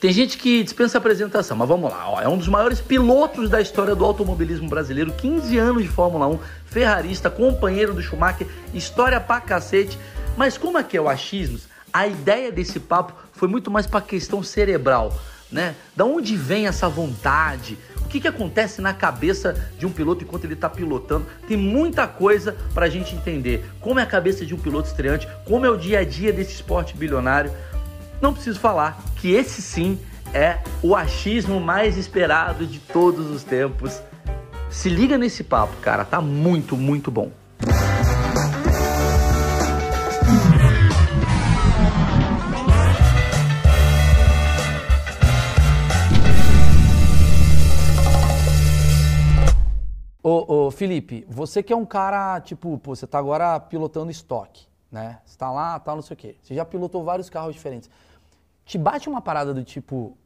Tem gente que dispensa apresentação, mas vamos lá. Ó, é um dos maiores pilotos da história do automobilismo brasileiro, 15 anos de Fórmula 1, ferrarista, companheiro do Schumacher, história pra cacete. Mas como é que é o achismos? A ideia desse papo foi muito mais pra questão cerebral, né? Da onde vem essa vontade? O que, que acontece na cabeça de um piloto enquanto ele está pilotando? Tem muita coisa para a gente entender. Como é a cabeça de um piloto estreante, como é o dia a dia desse esporte bilionário. Não preciso falar que esse sim é o achismo mais esperado de todos os tempos. Se liga nesse papo, cara, tá muito, muito bom. Ô, ô, Felipe, você que é um cara, tipo, pô, você tá agora pilotando estoque, né? Você tá lá, tal, não sei o quê. Você já pilotou vários carros diferentes. Te bate uma parada do tipo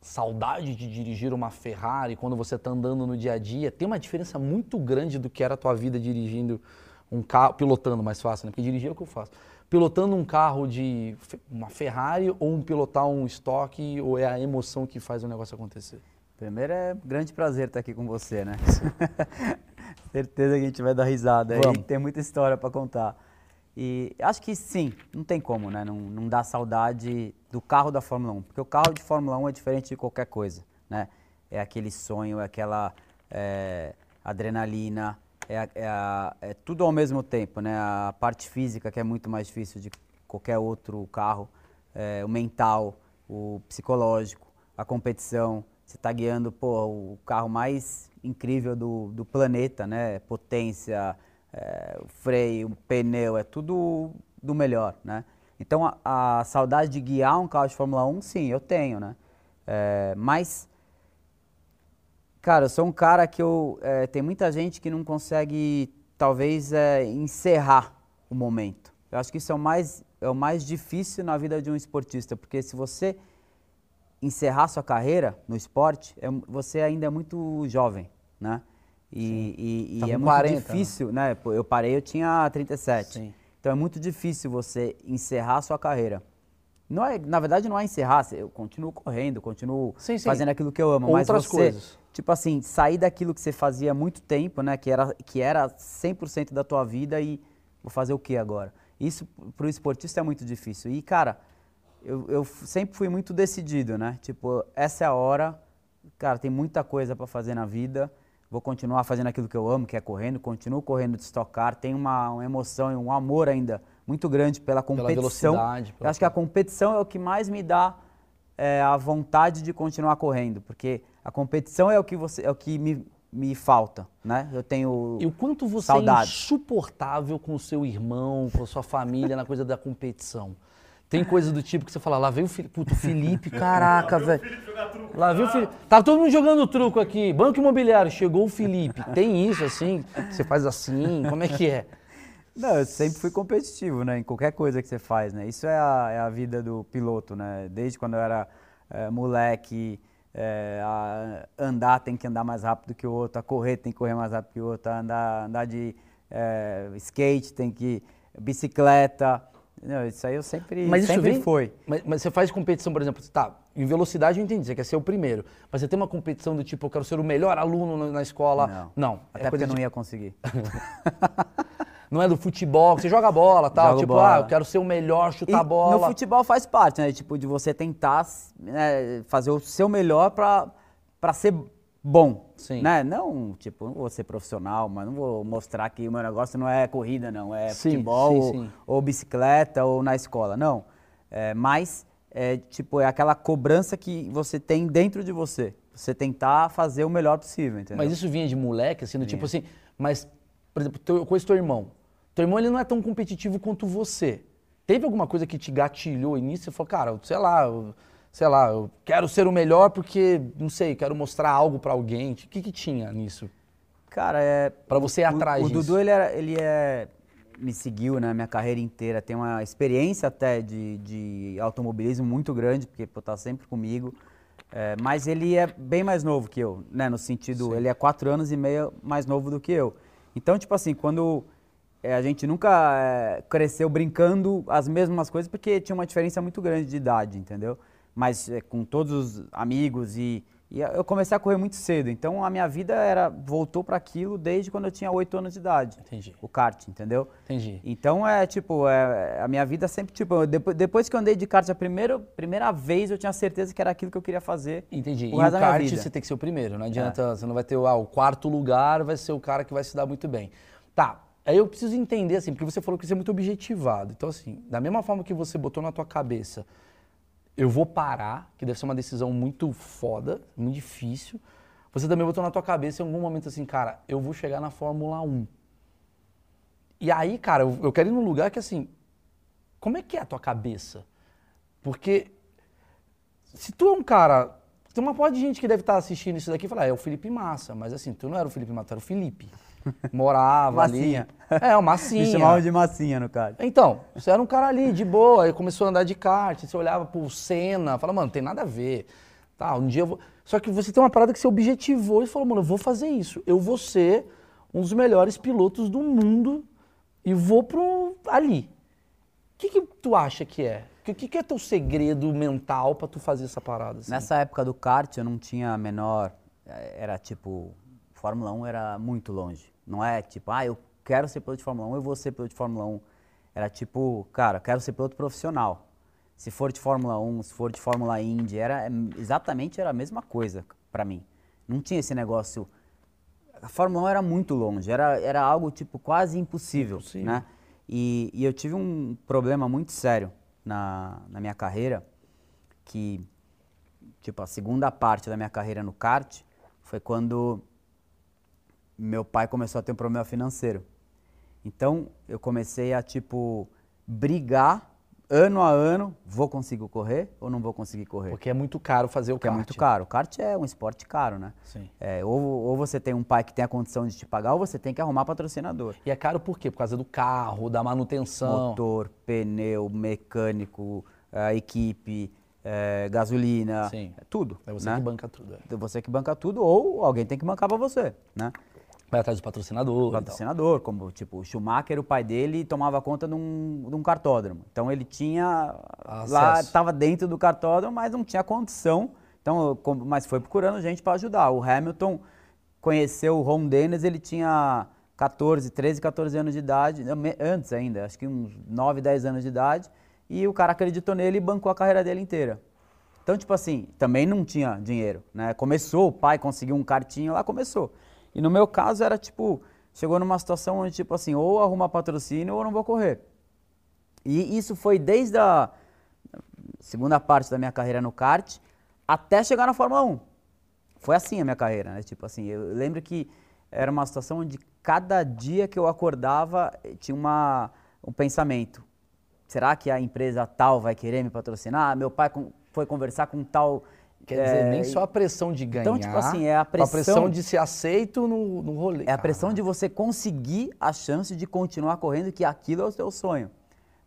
saudade de dirigir uma Ferrari quando você está andando no dia a dia? Tem uma diferença muito grande do que era a tua vida dirigindo um carro, pilotando mais fácil, né? Porque dirigir é o que eu faço. Pilotando um carro de uma Ferrari ou um pilotar um estoque ou é a emoção que faz o negócio acontecer? Primeiro é um grande prazer estar aqui com você, né? Certeza que a gente vai dar risada Vamos. aí, tem muita história para contar. E acho que sim, não tem como, né? Não, não dá saudade do carro da Fórmula 1, porque o carro de Fórmula 1 é diferente de qualquer coisa, né? É aquele sonho, é aquela é, adrenalina, é, é a- é tudo ao mesmo tempo, né? A parte física que é muito mais difícil de qualquer outro carro, é, o mental, o psicológico, a competição. Você está guiando pô, o carro mais incrível do, do planeta, né? Potência, é, freio, o pneu, é tudo do melhor, né? Então a, a saudade de guiar um carro de Fórmula 1, sim, eu tenho, né? É, mas, cara, eu sou um cara que eu. é, tem muita gente que não consegue, talvez, é, encerrar o momento. Eu acho que isso é o mais, é o mais difícil na vida de um esportista, porque se você encerrar sua carreira no esporte, é, você ainda é muito jovem, né? E, e- e Tá é com muito 40, né? difícil, né? Pô, Eu parei, eu tinha 37. Sim. Então é muito difícil você encerrar sua carreira. Não é, na verdade, não é encerrar, eu continuo correndo, continuo Sim, sim. fazendo aquilo que eu amo, Outras mas você, coisas. tipo assim, sair daquilo que você fazia há muito tempo, né, que era que era 100% da tua vida e vou fazer o que agora? Isso para o esportista é muito difícil. E cara, eu, eu sempre fui muito decidido, né? Tipo, essa é a hora, cara, tem muita coisa para fazer na vida. Vou continuar fazendo aquilo que eu amo, que é correndo, continuo correndo de estocar, tenho uma, uma emoção e um amor ainda muito grande pela competição. velocidade, pela- Eu acho que a competição é o que mais me dá é, a vontade de continuar correndo, porque a competição é o que você é o que me, me falta, né? Eu tenho E o quanto você Saudade. é insuportável com o seu irmão, com a sua família na coisa da competição. Tem coisas do tipo que você fala, lá veio o Felipe, puto, Felipe, caraca, velho. Lá veio o Felipe. Tava todo mundo jogando truco aqui, banco imobiliário, chegou o Felipe. Tem isso assim? Você faz assim? Como é que é? Não, eu sempre fui competitivo, né? Em qualquer coisa que você faz, né? Isso é a, é a vida do piloto, né? Desde quando eu era eh, moleque, a andar tem que andar mais rápido que o outro, a correr tem que correr mais rápido que o outro, a andar, andar de eh, skate tem que... bicicleta... Não, isso aí eu sempre, Mas isso sempre vem, foi. Mas, mas você faz competição, por exemplo, tá, em velocidade eu entendi, você quer ser o primeiro. Mas você tem uma competição do tipo, eu quero ser o melhor aluno na, escola. Não, Não. até é porque eu não de- ia conseguir. Não é do futebol, você joga bola tal. Jogo tipo, bola. ah, eu quero ser o melhor, E chutar a bola. No futebol faz parte, né? Tipo, de você tentar né, fazer o seu melhor pra ser bom. Sim. Né? Não, tipo, não vou ser profissional, mas não vou mostrar que o meu negócio não é corrida, não. É Sim, futebol, sim, ou, ou bicicleta, ou na escola. Não. É, mas, é, tipo, é aquela cobrança que você tem dentro de você. Você tentar fazer o melhor possível, entendeu? Mas isso vinha de moleque, assim, do tipo assim, mas, por exemplo, teu, esse teu irmão. Teu irmão, ele não é tão competitivo quanto você. Teve alguma coisa que te gatilhou nisso? Você falou, cara, sei lá, eu, sei lá, eu quero ser o melhor porque, não sei, quero mostrar algo pra alguém. O que que tinha nisso? Cara, é. Pra você ir o- atrás O, disso. Dudu, ele, era, ele é. Me seguiu na minha carreira inteira, tem uma experiência até de, de automobilismo muito grande, porque pô, tá sempre comigo. É, mas ele é bem mais novo que eu, né? No sentido, ele é quatro anos e meio mais novo do que eu. Então, tipo assim, quando é, a gente nunca é, cresceu brincando as mesmas coisas, porque tinha uma diferença muito grande de idade, entendeu? Mas é, com todos os amigos e, e eu comecei a correr muito cedo. Então a minha vida era voltou para aquilo desde quando eu tinha 8 anos de idade. Entendi. O kart, entendeu? Entendi. Então é tipo, é, a minha vida sempre, tipo, depois, depois que eu andei de kart a primeira, primeira vez, eu tinha certeza que era aquilo que eu queria fazer. Entendi. O e o kart você tem que ser o primeiro, não adianta, você não vai ter ah, o quarto lugar, vai ser o cara que vai se dar muito bem. Tá, aí eu preciso entender assim, porque você falou que você é muito objetivado. Então assim, da mesma forma que você botou na tua cabeça, eu vou parar, que deve ser uma decisão muito foda, muito difícil. Você também botou na tua cabeça em algum momento assim, cara, eu vou chegar na Fórmula 1. E aí, cara, eu, eu quero ir num lugar que assim, como é que é a tua cabeça? Porque se tu é um cara. Tem uma porra de gente que deve estar assistindo isso daqui e falar, é o Felipe Massa, mas assim, tu não era o Felipe Massa, tu era o Felipe. Morava ali. É, o Massinha. Me chamavam de massinha no kart. Então, você era um cara ali, de boa, aí começou a andar de kart, você olhava pro Senna, fala, mano, tem nada a ver. Tá, um dia eu vou. Só que você tem uma parada que você objetivou e falou, mano, eu vou fazer isso. Eu vou ser um dos melhores pilotos do mundo e vou pro ali. O que, que tu acha que é? O que, que é teu segredo mental pra tu fazer essa parada? assim? Nessa época do kart eu não tinha a menor. eh, Era tipo. Fórmula 1 era muito longe. Não é tipo, ah, eu quero ser piloto de Fórmula 1, eu vou ser piloto de Fórmula 1. Era tipo, cara, quero ser piloto profissional. Se for de Fórmula 1, se for de Fórmula Indy, era é, exatamente era a mesma coisa pra mim. Não tinha esse negócio. A Fórmula 1 era muito longe, era, era algo tipo quase impossível, Impossível. né? E, e eu tive um problema muito sério na, na minha carreira, que tipo, a segunda parte da minha carreira no kart foi quando meu pai começou a ter um problema financeiro. Então, eu comecei a, tipo, brigar ano a ano, vou conseguir correr ou não vou conseguir correr? Porque é muito caro fazer o Porque é kart. muito caro. O kart é um esporte caro, né? Sim. É, ou, ou você tem um pai que tem a condição de te pagar, ou você tem que arrumar patrocinador. E é caro por quê? Por causa do carro, da manutenção. Motor, pneu, mecânico, a equipe, é, gasolina, Sim. tudo. É você né? que banca tudo. é. Você que banca tudo, ou alguém tem que bancar pra você, né? Vai atrás do patrocinador. patrocinador, como tipo o Schumacher, o pai dele tomava conta de um, de um cartódromo. Então ele tinha lá Acesso. estava dentro do cartódromo, mas não tinha condição. Então, mas foi procurando gente para ajudar. O Hamilton conheceu o Ron Dennis, ele tinha 14, 13, 14 anos de idade, antes ainda, acho que uns 9, 10 anos de idade, e o cara acreditou nele e bancou a carreira dele inteira. Então, tipo assim, também não tinha dinheiro, né? Começou, o pai conseguiu um cartinho lá, começou. E no meu caso era tipo, chegou numa situação onde tipo assim, ou arruma patrocínio ou não vou correr. E isso foi desde a segunda parte da minha carreira no kart até chegar na Fórmula 1. Foi assim a minha carreira, né? Tipo assim, eu lembro que era uma situação onde cada dia que eu acordava eh, tinha uma, um pensamento. Será que a empresa tal vai querer me patrocinar? Meu pai com- foi conversar com tal. Quer dizer, eh, nem só a pressão de ganhar. Então, tipo assim, é a com a pressão pressão- de ser aceito no, no rolê. É a pressão de você conseguir a chance de continuar correndo, que aquilo é o seu sonho.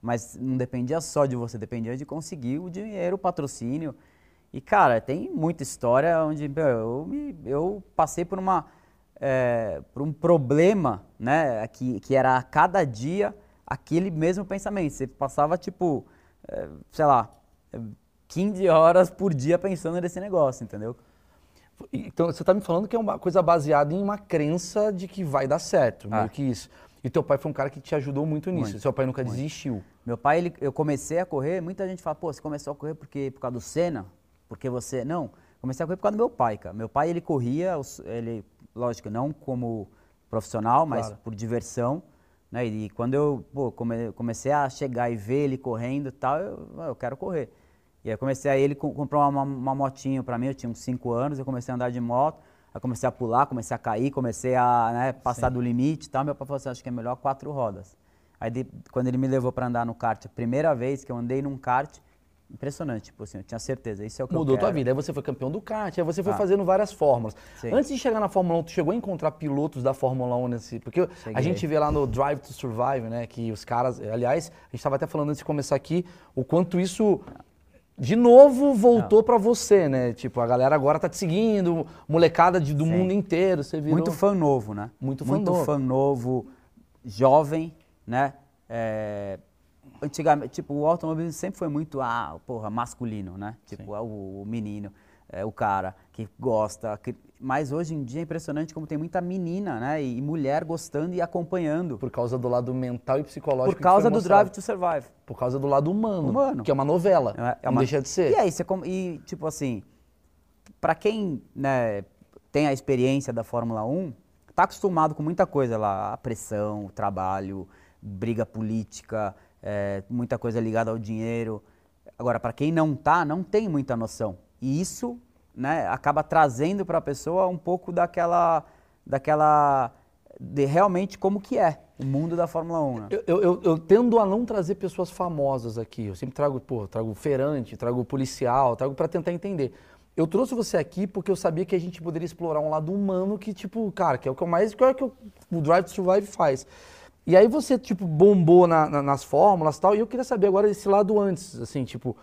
Mas não dependia só de você, dependia de conseguir o dinheiro, o patrocínio. E, cara, tem muita história onde meu, eu, me- eu passei por, uma, é, por um problema, né? Que, que era a cada dia aquele mesmo pensamento. Você passava, tipo, é, sei lá, é, 15 horas por dia pensando nesse negócio, entendeu? Então, você tá me falando que é uma coisa baseada em uma crença de que vai dar certo, meio Ah. que isso. E teu pai foi um cara que te ajudou muito nisso. Muito, Seu pai nunca desistiu. Meu pai, ele, eu comecei a correr, muita gente fala, pô, você começou a correr porque, por causa do Senna? Porque você... Não, comecei a correr por causa do meu pai, cara. Meu pai, ele corria, ele, lógico, não como profissional, mas Claro. por diversão, né? E quando eu pô, come- comecei a chegar e ver ele correndo e tal, eu, "Ah, eu quero correr. E aí comecei a ele co- comprou uma, uma motinho pra mim, eu tinha uns 5 anos, eu comecei a andar de moto, aí comecei a pular, comecei a cair, comecei a né, passar do limite e tal. Meu pai falou assim, acho que é melhor quatro rodas. Aí de- quando ele me levou pra andar no kart, a primeira vez que eu andei num kart, impressionante, tipo assim, eu tinha certeza, isso é o que Mudou eu tua quero. vida. Aí você foi campeão do kart, aí você foi Ah. fazendo várias fórmulas. Sim. Antes de chegar na Fórmula 1, tu chegou a encontrar pilotos da Fórmula 1 nesse. Porque a Cheguei. gente vê lá no Drive to Survive, né? Que os caras. Aliás, a gente estava até falando antes de começar aqui, o quanto isso. De novo voltou pra você, né? Tipo, a galera agora tá te seguindo, molecada de- do Sim. mundo inteiro, você virou... Muito fã novo, né? Muito fã Muito novo. fã novo, jovem, né? É, antigamente, tipo, o automobilismo sempre foi muito, ah, porra, masculino, né? Tipo, é o, o menino, é o cara que gosta. Que, mas hoje em dia é impressionante como tem muita menina, né? E, mulher gostando e acompanhando. Por causa do lado mental e psicológico. Por causa do Drive to Survive. Por causa do lado humano. Humano. Que é uma novela. É, é uma... Não deixa de ser. E aí, você, e tipo assim, para quem né, tem a experiência da Fórmula 1, tá acostumado com muita coisa lá, a pressão, o trabalho, briga política, é, muita coisa ligada ao dinheiro. Agora, para quem não tá, não tem muita noção. E isso né, acaba trazendo para a pessoa um pouco daquela, daquela de realmente como que é o mundo da Fórmula 1. Né? Eu, eu, eu, tendo a não trazer pessoas famosas aqui. Eu sempre trago, pô, trago feirante, trago policial, trago para tentar entender. Eu trouxe você aqui porque eu sabia que a gente poderia explorar um lado humano que, tipo, cara, que é o que eu mais, que é o que o Drive to Survive faz. E aí você, tipo, bombou na, na, nas fórmulas e tal, e eu queria saber agora esse lado antes, assim, tipo,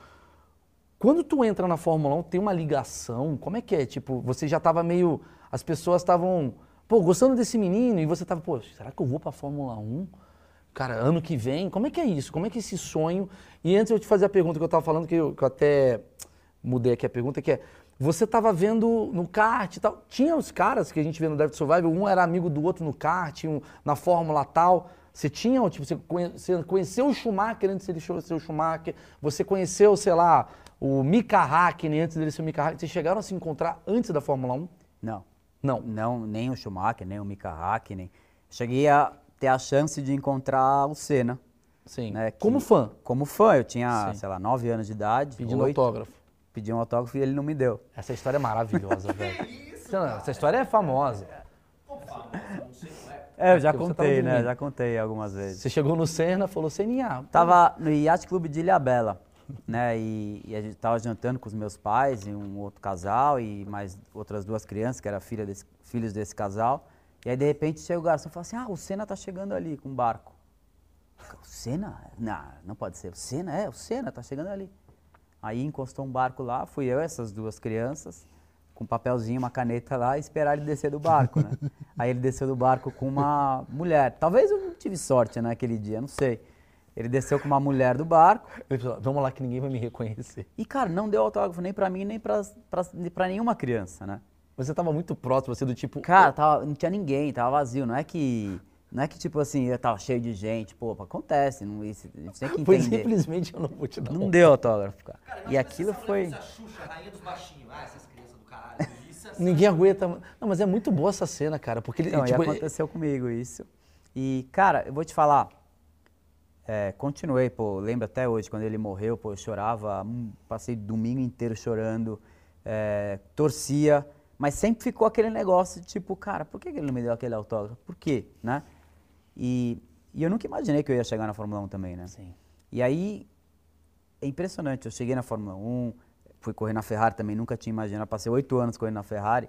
quando tu entra na Fórmula 1, tem uma ligação, como é que é? Tipo, você já tava meio, as pessoas estavam, pô, gostando desse menino, e você tava, pô, será que eu vou pra Fórmula 1? Cara, ano que vem, como é que é isso? Como é que é esse sonho? E antes eu te fazer a pergunta que eu tava falando, que eu, que eu até mudei aqui a pergunta, que é, você estava vendo no kart e tal. Tinha os caras que a gente vê no Drive to Survive, um era amigo do outro no kart, um na Fórmula tal. Você tinha, tipo, você conheceu o Schumacher antes dele ser o Schumacher, você conheceu, sei lá, o Mika Hakkinen antes dele ser o Mika Hakkinen. Vocês chegaram a se encontrar antes da Fórmula 1? Não. Não? Não, nem o Schumacher, nem o Mika Hakkinen. Cheguei a ter a chance de encontrar o Senna. Sim. Né, que, como fã? Como fã, eu tinha, Sim. sei lá, 9 anos de idade. Pedindo 8. autógrafo pedi um autógrafo e ele não me deu. Essa história é maravilhosa, velho. Essa história é famosa. É, eu já contei, né? Já contei algumas vezes. Você chegou no Senna, falou, Seninha. Tava no Yacht Clube de Ilhabela, né? E, e, a gente tava jantando com os meus pais e um outro casal e mais outras duas crianças, que eram filha desse, filhos desse casal. E aí, de repente, chega o garçom e fala assim, ah, o Senna tá chegando ali com um barco. O Senna? Não, não pode ser. O Senna? É, o Senna tá chegando ali. Aí encostou um barco lá, fui eu, essas duas crianças, com um papelzinho, uma caneta lá, e esperar ele descer do barco, né? Aí ele desceu do barco com uma mulher. Talvez eu não tive sorte naquele dia, não sei. Ele desceu com uma mulher do barco. Vamos lá que ninguém vai me reconhecer. E, cara, não deu autógrafo nem pra mim, nem pra nenhuma criança, né? Você tava muito próximo, você do tipo... Cara, tava, não tinha ninguém, tava vazio. Não é que não é que, tipo assim, eu tava cheio de gente, pô, acontece, não, isso, a gente tem que entender. Foi simplesmente eu não vou te dar Não um. deu autógrafo, cara. cara e aquilo foi... Xuxa, rainha dos baixinhos, ah, essas crianças do caralho. Isso, é Ninguém aguenta... Não, mas é muito boa essa cena, cara, porque... Ele, não, tipo, aconteceu ele... comigo isso. E, cara, eu vou te falar, é, continuei, pô, lembro até hoje, quando ele morreu, pô, eu chorava, passei domingo inteiro chorando, é, torcia, mas sempre ficou aquele negócio tipo, cara, por que ele não me deu aquele autógrafo? Por quê, né? E, e eu nunca imaginei que eu ia chegar na Fórmula 1 também, né? Sim. E aí, é impressionante. Eu cheguei na Fórmula 1, fui correr na Ferrari também, nunca tinha imaginado. Passei oito anos correndo na Ferrari.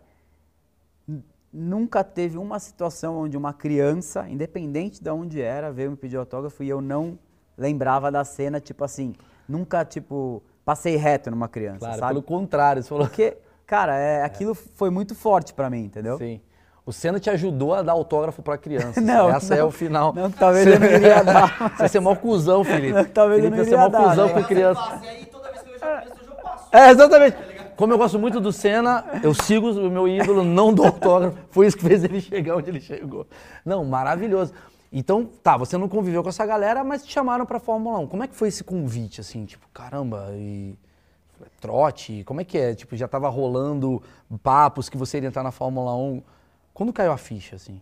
Nunca teve uma situação onde uma criança, independente de onde era, veio me pedir autógrafo e eu não lembrava da cena, tipo assim, nunca, tipo, passei reto numa criança, claro, sabe? pelo contrário, você falou... Porque, cara, é, aquilo é. foi muito forte para mim, entendeu? Sim. O Senna te ajudou a dar autógrafo para criança. Não, Essa não, é o final. Não, talvez eu não iria dar. Mas... Você ia ser mó cuzão, Felipe. Não, talvez Felipe eu não iria dar. Você ser mó cuzão com criança. E aí, toda vez que eu vejo a criança, eu passo. É, exatamente. Como eu gosto muito do Senna, eu sigo o meu ídolo, não dou autógrafo. Foi isso que fez ele chegar onde ele chegou. Não, maravilhoso. Então, tá, você não conviveu com essa galera, mas te chamaram pra Fórmula 1. Como é que foi esse convite, assim? Tipo, caramba, e trote, como é que é? Tipo, já tava rolando papos que você iria entrar na Fórmula 1. Quando caiu a ficha, assim?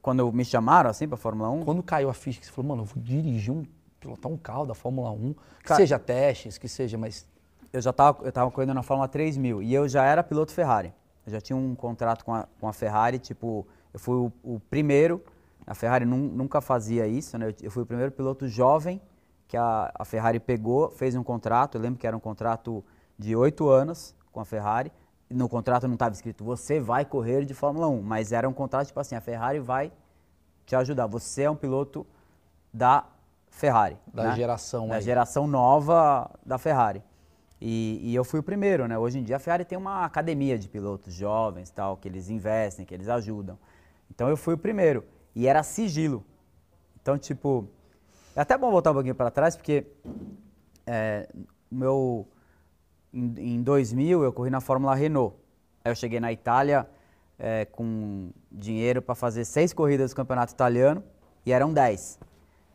Quando me chamaram, assim, pra Fórmula 1? Quando caiu a ficha, que você falou, mano, eu vou dirigir um, pilotar um carro da Fórmula 1, que Cara, seja testes, que seja, mas... Eu já tava, eu tava correndo na Fórmula 3000 e eu já era piloto Ferrari. Eu já tinha um contrato com a, com a Ferrari, tipo, eu fui o, o primeiro, a Ferrari num, nunca fazia isso, né? Eu, eu, fui o primeiro piloto jovem que a, a Ferrari pegou, fez um contrato, eu lembro que era um contrato de oito anos com a Ferrari, no contrato não estava escrito você vai correr de Fórmula 1, mas era um contrato tipo assim, a Ferrari vai te ajudar. Você é um piloto da Ferrari. Da né? geração. Da aí. geração nova da Ferrari. E, e, eu fui o primeiro, né? Hoje em dia a Ferrari tem uma academia de pilotos jovens, tal, que eles investem, que eles ajudam. Então eu fui o primeiro. E era sigilo. Então, tipo, É até bom voltar um pouquinho para trás, porque é, meu, em, em 2000 eu corri na Fórmula Renault. Aí eu cheguei na Itália é, com dinheiro para fazer seis corridas do campeonato italiano e eram dez.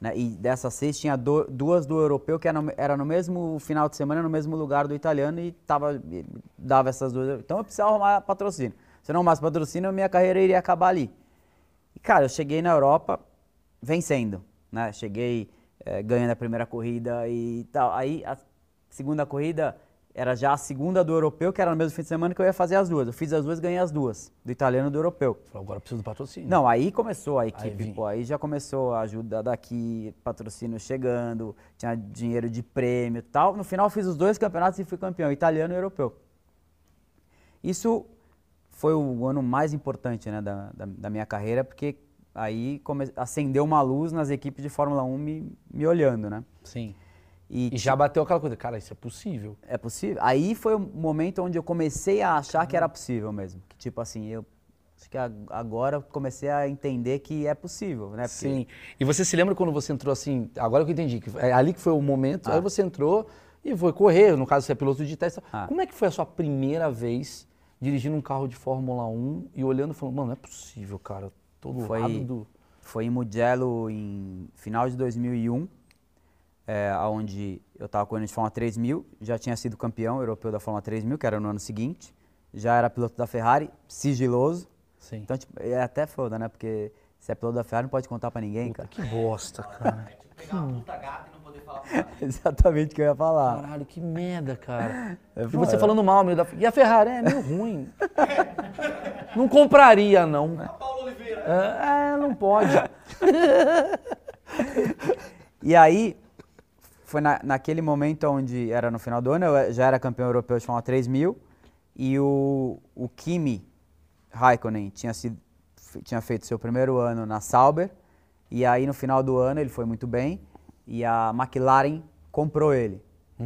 Né? E dessas seis tinha do, duas do europeu que era no, era no mesmo final de semana, no mesmo lugar do italiano e tava, dava essas duas. Então eu precisava arrumar patrocínio. Se eu não arrumasse patrocínio, minha carreira iria acabar ali. E cara, eu cheguei na Europa vencendo. Né? Cheguei é, ganhando a primeira corrida e tal. Aí a segunda corrida era já a segunda do europeu, que era no mesmo fim de semana que eu ia fazer as duas. Eu fiz as duas ganhei as duas, do italiano e do europeu. Agora preciso do patrocínio. Não, aí começou a equipe, Aí pô, aí já começou a ajuda daqui, patrocínio chegando, tinha dinheiro de prêmio e tal. No final fiz os dois campeonatos e fui campeão, italiano e europeu. Isso foi o ano mais importante né, da, da, da minha carreira, porque aí acendeu uma luz nas equipes de Fórmula 1 me, me olhando, né? Sim. E, E já bateu aquela coisa, cara, isso é possível. é possível? Aí foi o momento onde eu comecei a achar que era possível mesmo. Que tipo assim, eu acho que agora eu comecei a entender que é possível, né? Porque- Sim. E você se lembra quando você entrou assim, agora que eu entendi, que é ali que foi o momento, Ah. aí você entrou e foi correr, no caso você é piloto de teste. Ah. Como é que foi a sua primeira vez dirigindo um carro de Fórmula 1 e olhando e falando, mano, não é possível, cara, tô do Foi- lado do... Foi em Mugello em final de 2001, é, onde eu estava correndo de Fórmula 3000, já tinha sido campeão europeu da Fórmula 3000, que era no ano seguinte, já era piloto da Ferrari, sigiloso. Sim. Então, tipo, é até foda, né? Porque se é piloto da Ferrari não pode contar pra ninguém, Puta, cara. que bosta, cara. É tipo pegar uma puta gata e não poder falar. Exatamente o que eu ia falar. Caralho, que merda, cara. É e você falando mal meio da... E a Ferrari é meio ruim. não compraria, não. Paulo Oliveira. É, é, não pode. E aí, foi na, naquele momento onde era no final do ano, eu já era campeão europeu de Fórmula 3000 e o, o Kimi Raikkonen tinha, sido, tinha feito seu primeiro ano na Sauber e aí no final do ano ele foi muito bem e a McLaren comprou ele.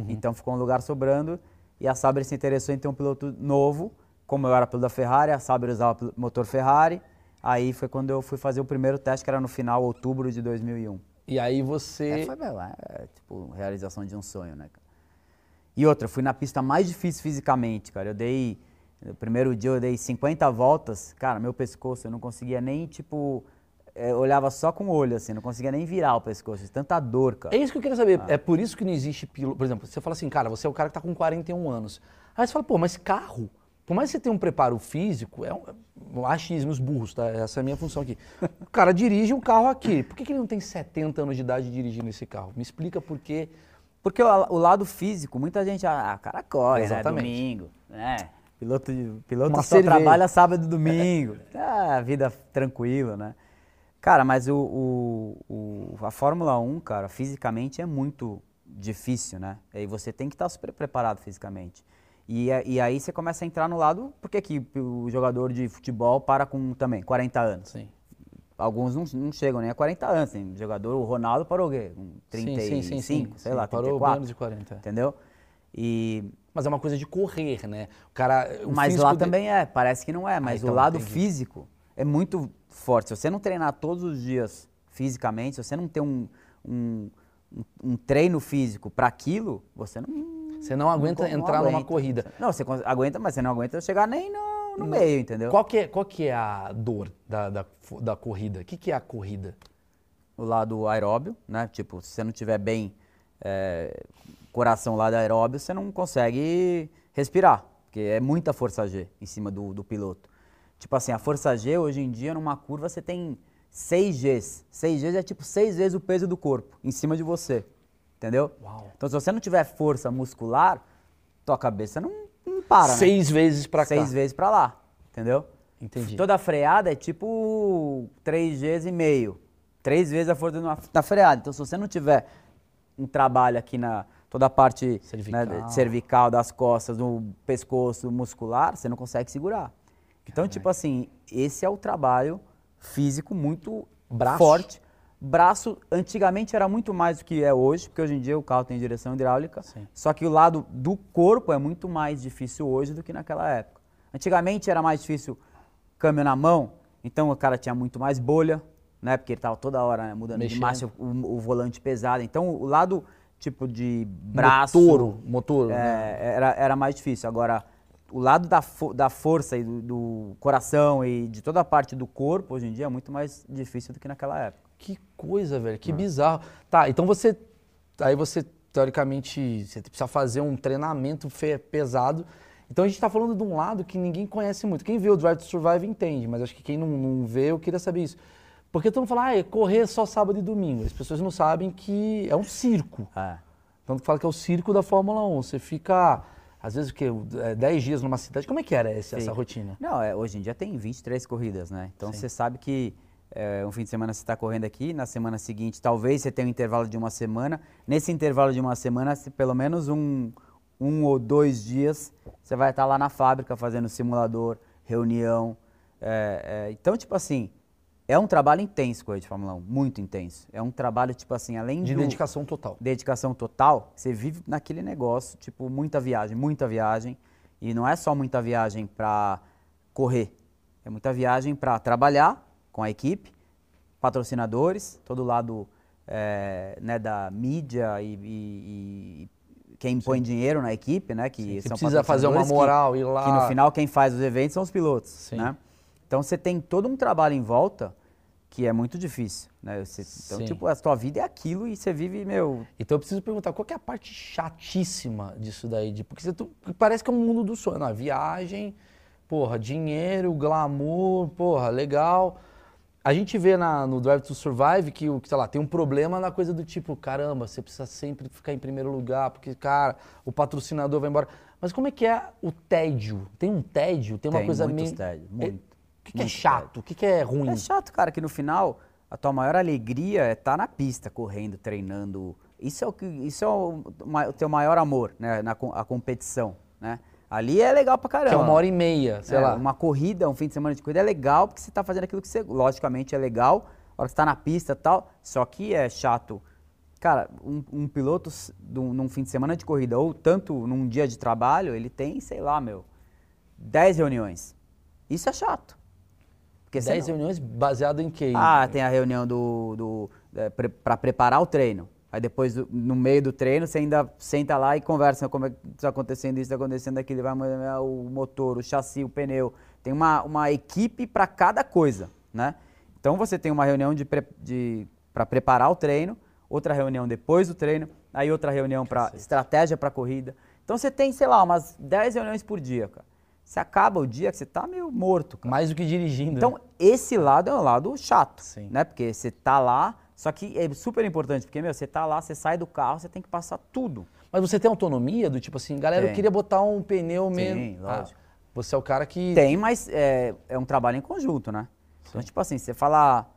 Então ficou um lugar sobrando e a Sauber se interessou em ter um piloto novo, como eu era piloto da Ferrari, a Sauber usava motor Ferrari. Aí foi quando eu fui fazer o primeiro teste, que era no final, outubro de 2001. E aí você... É, foi, meu, é, tipo, realização de um sonho, né, cara? E outra, fui na pista mais difícil fisicamente, cara. Eu dei, no primeiro dia eu dei 50 voltas, cara, meu pescoço, eu não conseguia nem, tipo, é, eu olhava só com o olho, assim, não conseguia nem virar o pescoço, tanta dor, cara. É isso que eu queria saber. É por isso que não existe piloto. Por exemplo, você fala assim, cara, você é o cara que tá com 41 anos. Aí você fala, pô, mas carro, por mais que você tenha um preparo físico, é um, achismo, os burros, tá? Essa é a minha função aqui. O cara dirige um carro aqui. Por que, que ele não tem 70 anos de idade dirigindo esse carro? Me explica por quê. Porque o, o lado físico, muita gente, ah, o cara corre, Exatamente. né, domingo, né? Piloto, de- piloto Uma só cerveja. trabalha sábado e domingo. Ah, vida tranquila, né? Cara, mas o, o- o- a Fórmula 1, cara, fisicamente é muito difícil, né? E você tem que estar super preparado fisicamente. E, e aí você começa a entrar no lado, porque que o jogador de futebol para com também 40 anos. Sim. Alguns não, não chegam nem a 40 anos. Tem jogador, o Ronaldo parou o quê? Com 35, sei lá, Parou 34. menos de 40. Entendeu? E, Mas é uma coisa de correr, né? O cara. o mas lá de- também é, parece que não é, mas então, o lado entendi. físico é muito forte. Se você não treinar todos os dias fisicamente, se você não ter um, um- um treino físico para aquilo, você não. Você não aguenta não entrar numa corrida. Não, você aguenta, mas você não aguenta chegar nem no, no meio, entendeu? Qual que, é, qual que é a dor da, da, da corrida? O que, que é a corrida? o lado aeróbio, né? Tipo, se você não tiver bem é, coração lá da aeróbio, você não consegue respirar, porque é muita força G em cima do, do piloto. Tipo assim, a força G hoje em dia numa curva você tem 6 Gs. 6 Gs é tipo 6 vezes o peso do corpo em cima de você, entendeu? Uau. Então se você não tiver força muscular, tua cabeça não, não para, né? Seis vezes pra cá. Seis vezes pra lá, entendeu? Entendi. Toda freada é tipo 3 Gs e meio. Três vezes a força na, na freada. Então, se você não tiver um trabalho aqui na toda a parte Cervical. né, cervical das costas, do pescoço muscular, você não consegue segurar. Então, tipo assim, esse é o trabalho físico muito Braço? forte. Braço, antigamente era muito mais do que é hoje, porque hoje em dia o carro tem direção hidráulica. Sim. Só que o lado do corpo é muito mais difícil hoje do que naquela época. Antigamente era mais difícil câmbio na mão, então o cara tinha muito mais bolha, né? Porque ele tava toda hora né, mudando Mexendo. de marcha, o, o volante pesado. Então, o lado, tipo, de braço... Motor, motor. né? É, era, era mais difícil. Agora, o lado da, fo- da força e do, do coração e de toda a parte do corpo, hoje em dia, é muito mais difícil do que naquela época. Que coisa, velho, que bizarro. Tá, então você. Aí você, teoricamente, você precisa fazer um treinamento pesado. Então a gente tá falando de um lado que ninguém conhece muito. Quem vê o Drive to Survive entende, mas acho que quem não, não vê, eu queria saber isso. Porque todo mundo fala, ah, é correr só sábado e domingo. As pessoas não sabem que é um circo. É. Tanto que fala que é o circo da Fórmula 1. Você fica, às vezes, o quê? É, 10 dias numa cidade. Como é que era essa, essa rotina? Não, é, hoje em dia tem 23 corridas, né? Então Sim. você sabe que é, um fim de semana você está correndo aqui, na semana seguinte talvez você tenha um intervalo de uma semana. Nesse intervalo de uma semana, se pelo menos um, um ou dois dias você vai estar lá na fábrica fazendo simulador, reunião. é, é, então, tipo assim, é um trabalho intenso correr de Fórmula 1, muito intenso. É um trabalho, tipo assim, além De do dedicação total. dedicação total, você vive naquele negócio, tipo, muita viagem, muita viagem. E não é só muita viagem para correr, é muita viagem para trabalhar com a equipe, patrocinadores, todo lado eh, né, da mídia e, e- e quem põe dinheiro na equipe, né? Que Sim, são precisa fazer uma que- moral, ir lá. Que no final quem faz os eventos são os pilotos, Sim. né? Então você tem todo um trabalho em volta que é muito difícil, né? Você- então, Sim. tipo, a tua vida é aquilo e você vive, meu, Então eu preciso perguntar, qual que é a parte chatíssima disso daí? De, porque você, tu- parece que é um mundo do sonho. A viagem, porra, dinheiro, glamour, porra, legal. A gente vê na- no Drive to Survive que, o- que, sei lá, tem um problema na coisa do tipo, caramba, você precisa sempre ficar em primeiro lugar, porque, cara, o patrocinador vai embora. Mas como é que é o tédio? Tem um tédio? Tem uma Tem coisa muitos meio... tédios, É- muito, O que, que é muito chato? O que, que é ruim? É chato, cara, que no final a tua maior alegria é estar na pista, correndo, treinando. Isso é o que, isso é o, o teu maior amor, né? Na a competição, né? Ali é legal pra caramba. Que é uma hora e meia, sei É, lá. Uma corrida, um fim de semana de corrida é legal porque você tá fazendo aquilo que você, logicamente é legal, a hora que você tá na pista e tal, só que é chato. Cara, um, um piloto num fim de semana de corrida ou tanto num dia de trabalho, ele tem, sei lá, meu, 10 reuniões. Isso é chato. Porque você 10 não- reuniões baseado em quê? ah, tem a reunião do, do é, para preparar o treino. Aí depois, no meio do treino, você ainda senta lá e conversa como é que está acontecendo isso, está acontecendo aquilo, vai mudar o motor, o chassi, o pneu. Tem uma, uma equipe para cada coisa, né? Então você tem uma reunião de, de para preparar o treino, outra reunião depois do treino, aí outra reunião para estratégia para corrida. Então você tem, sei lá, umas 10 reuniões por dia, cara. Você acaba o dia que você tá meio morto, cara. Mais do que dirigindo. né? Então, esse lado é um lado chato, Sim. né? Porque você tá lá, só que é super importante, porque, meu, você tá lá, você sai do carro, você tem que passar tudo. Mas você tem autonomia do tipo assim, galera, eu Tem. queria botar um pneu Sim, menos. lógico. você é o cara que. Tem, mas é, é um trabalho em conjunto, né? Então, tipo assim, você falar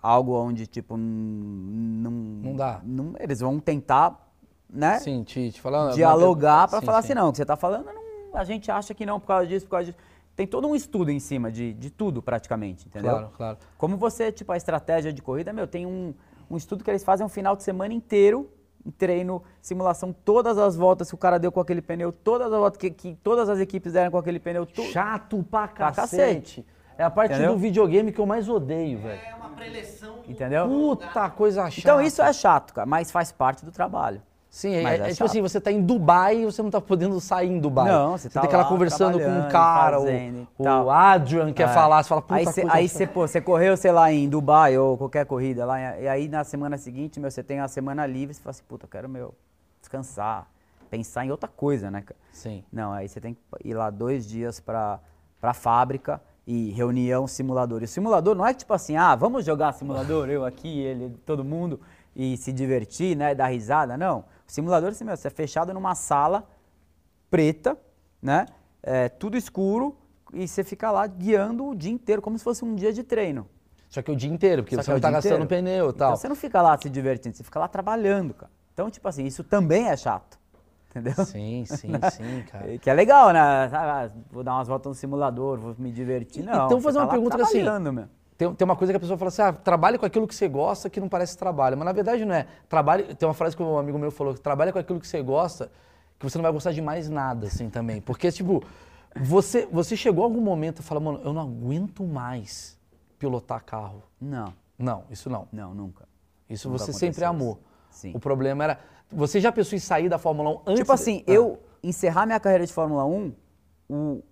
algo onde, tipo, não... Não dá. não- eles vão tentar, né? Sim, te, te falar. dialogar para Sim, falar sim. assim, não, o que você está falando, não- a gente acha que não por causa disso, por causa disso. Tem todo um estudo em cima de, de tudo, praticamente, entendeu? Claro, claro. Como você, tipo, a estratégia de corrida, meu, tem um, um estudo que eles fazem um final de semana inteiro, em treino, simulação, todas as voltas que o cara deu com aquele pneu, todas as voltas que, que todas as equipes deram com aquele pneu, tudo. Chato pra Pra cacete. É a parte Entendeu? do videogame que eu mais odeio, velho. É uma preleção. Entendeu? Puta coisa chata. Então isso é chato, cara, mas faz parte do trabalho. Sim, é, Mas é é tipo chato. assim, você tá em Dubai e você não tá podendo sair em Dubai. Não, você tá tem que lá conversando com um cara, fazendo o, o Adrian quer É. falar, você fala, puta aí cê, coisa aí você, pô, você correu, sei lá, em Dubai ou qualquer corrida lá, e aí na semana seguinte, meu, você tem a semana livre, você fala assim, puta, eu quero, meu, descansar, pensar em outra coisa, né, cara? Sim. Não, aí você tem que ir lá dois dias pra, pra fábrica e reunião, simulador. E o simulador não é tipo assim, ah, vamos jogar simulador, eu aqui, ele, todo mundo, e se divertir, né, dar risada. Não. Simulador, assim, meu, você é fechado numa sala preta, né, é, tudo escuro, e você fica lá guiando o dia inteiro, como se fosse um dia de treino. Só que o dia inteiro, porque Só você é não tá dia gastando pneu e Então tal. você não fica lá se divertindo, você fica lá trabalhando, cara. Então, tipo assim, isso também é chato, entendeu? Sim, sim, sim, cara. Que é legal, né? Ah, Vou dar umas voltas no simulador, vou me divertir. Não, então, você fazer uma tá lá pergunta que assim, meu. Tem, tem uma coisa que a pessoa fala assim, ah, trabalhe com aquilo que você gosta que não parece trabalho. Mas na verdade não é. Trabalhe, tem uma frase que um amigo meu falou, trabalhe com aquilo que você gosta, que você não vai gostar de mais nada, assim, também. Porque, tipo, você, você chegou a algum momento e fala, mano, eu não aguento mais pilotar carro. Não. Não, isso não. Não, nunca. Isso Nunca você sempre amou. Sim. O problema era. Você já pensou em sair da Fórmula 1 antes? Tipo assim, Ah. eu encerrar minha carreira de Fórmula 1, o-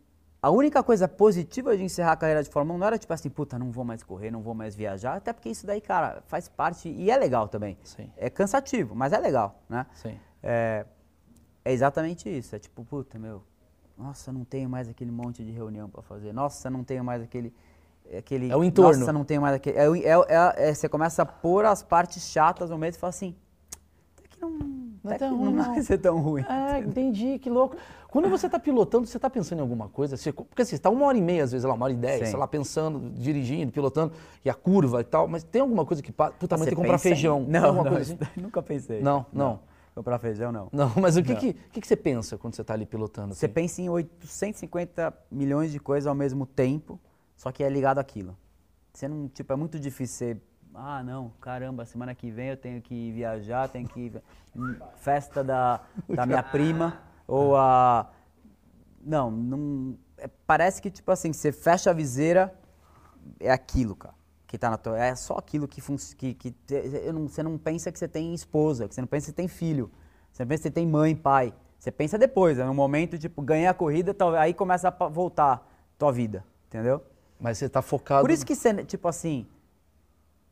a única coisa positiva de encerrar a carreira de Fórmula 1 não era tipo assim, puta, não vou mais correr, não vou mais viajar, até porque isso daí, cara, faz parte e é legal também. Sim. É cansativo, mas é legal, né? Sim. É, é exatamente isso. É tipo, puta, meu, nossa, não tenho mais aquele monte de reunião pra fazer. Nossa, não tenho mais aquele. aquele É o entorno. Nossa, não tenho mais aquele. É, é- é- é- você começa a pôr as partes chatas no meio e fala assim. Até que não. Não é até tão ruim, não não." vai ser tão ruim. É, entendi, que louco. Quando você tá pilotando, você tá pensando em alguma coisa? Você- porque assim, você tá uma hora e meia, às vezes, lá, uma hora e dez, Sim. sei lá, pensando, dirigindo, pilotando, e a curva e tal, mas tem alguma coisa que passa. Puta, Você tem que comprar em- feijão. Tem Não, não, assim? nunca pensei. Não, não. Comprar feijão, não. Não, mas o que, Não. que, que, que você pensa quando você tá ali pilotando? Você assim? pensa em 850 milhões de coisas ao mesmo tempo, só que é ligado àquilo. Você não, tipo, é muito difícil você, ah, não, caramba, semana que vem eu tenho que viajar, tenho que hum, festa da, da minha prima ou a não, não é- parece que tipo assim, você fecha a viseira é aquilo, cara. Que tá na tua, é só aquilo que funciona, que, que te- eu não- você não pensa que você tem esposa, que você não pensa que você tem filho, você não pensa que você tem mãe, pai. Você pensa depois, é no momento, tipo, ganhei a corrida, tal- aí começa a voltar tua vida, entendeu? Mas você tá focado. Por isso que você, tipo assim,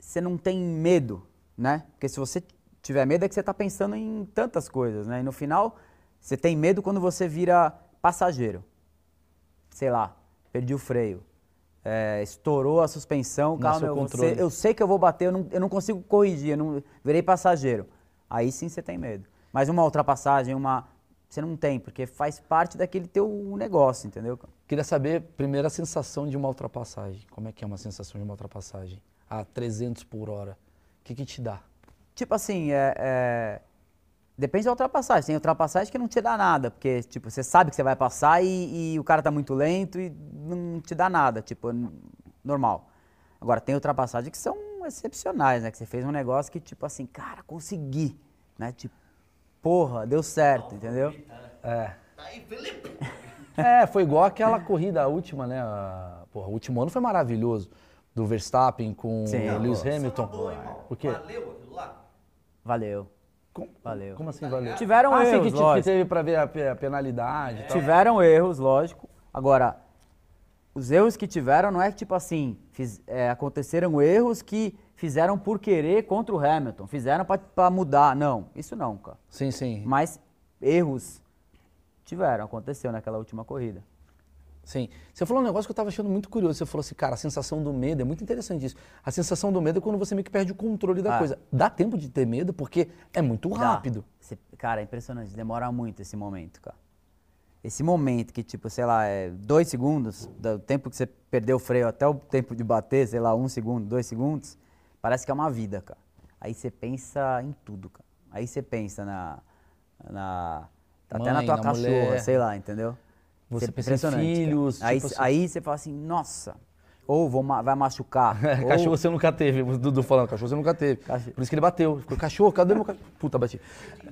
você não tem medo, né? Porque se você tiver medo é que você tá pensando em tantas coisas, né? E no final, você tem medo quando você vira passageiro. Sei lá, perdi o freio. é, estourou a suspensão, seu meu, você- eu sei que eu vou bater, eu não, eu não consigo corrigir, eu não, virei passageiro. Aí sim você tem medo. Mas uma ultrapassagem, uma. Você não tem, porque faz parte daquele teu negócio, entendeu? Queria saber, primeiro, a sensação de uma ultrapassagem. Como é que é uma sensação de uma ultrapassagem? A 300 por hora. O que, que te dá? Tipo assim, é, é, depende da ultrapassagem. Tem ultrapassagem que não te dá nada, porque tipo, você sabe que você vai passar e, e o cara tá muito lento e não te dá nada, tipo, normal. Agora, tem ultrapassagens que são excepcionais, né? Que você fez um negócio que, tipo assim, cara, consegui, né? Tipo, porra, deu certo, entendeu? É. Tá. É, foi igual aquela corrida, a última, né? A, porra, o último ano foi maravilhoso. Do Verstappen com Sim. o Lewis. Hamilton. Boa, irmão. O quê? Valeu aquilo lá? Valeu. Com- Valeu. Como assim valeu? Tiveram ah, erros, que, ti- que lógico. teve pra ver a, a penalidade tal. Tiveram erros, lógico. Agora, os erros que tiveram não é que, tipo assim, fiz- é, aconteceram erros que fizeram por querer contra o Hamilton, fizeram pra mudar. Não, isso não, cara. Sim, sim. Mas erros tiveram, aconteceu naquela última corrida. Sim. Você falou um negócio que eu tava achando muito curioso. Você falou assim, cara, a sensação do medo, é muito interessante isso. A sensação do medo é quando você meio que perde o controle da Ah. coisa. Dá tempo de ter medo porque é muito rápido. Você- cara, é impressionante, demora muito esse momento, cara. Esse momento que, tipo, sei lá, é dois segundos, do tempo que você perdeu o freio até o tempo de bater, sei lá, um segundo, dois segundos, parece que é uma vida, cara. Aí você pensa em tudo, cara. Aí você pensa na. na até na Mãe, tua na cachorra, mulher. sei lá, entendeu? Você Cê- pensa em cara. filhos, Aí, tipo assim. aí você fala assim, nossa, ou vou vai machucar. ou- Cachorro você nunca teve, Dudu falando, cachorro você nunca teve. Cachorro. Por isso que ele bateu. Ficou, cachorro, cadê meu cachorro? Puta, bati.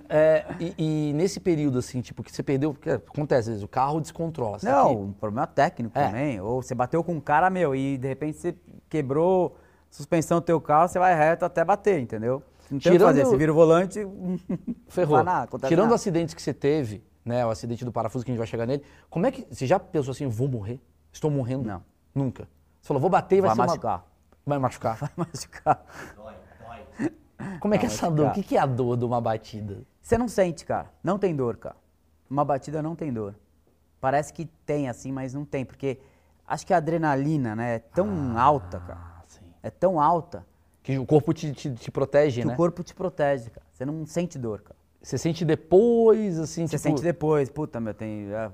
É, e, e nesse período, assim, tipo, que você perdeu, porque acontece, às vezes, o carro descontrola. tá Não, um problema técnico É. também. Ou você bateu com um cara, meu, e de repente você quebrou suspensão do teu carro, você vai reto até bater, entendeu? Não tem o que Tirando- fazer, você vira o volante, Ferrou. Nada, Tirando nada. acidentes que você teve, né, o acidente do parafuso que a gente vai chegar nele, como é que, você já pensou assim, vou morrer? Estou morrendo? Não. Nunca. Você falou, vou bater e vai, vai ser uma- machucar. Vai machucar. Vai machucar. Dói, dói. Como é que é essa dor? O que que é a dor de uma batida? Você não sente, cara. Não tem dor, cara. Uma batida não tem dor. Parece que tem assim, mas não tem, porque acho que a adrenalina, né, é tão alta, cara. Ah, sim. É tão alta Que o corpo te, te, te protege, que né? o corpo te protege, cara. Você não sente dor, cara. Você sente depois, assim, Você tipo... sente depois, puta, meu, tem é,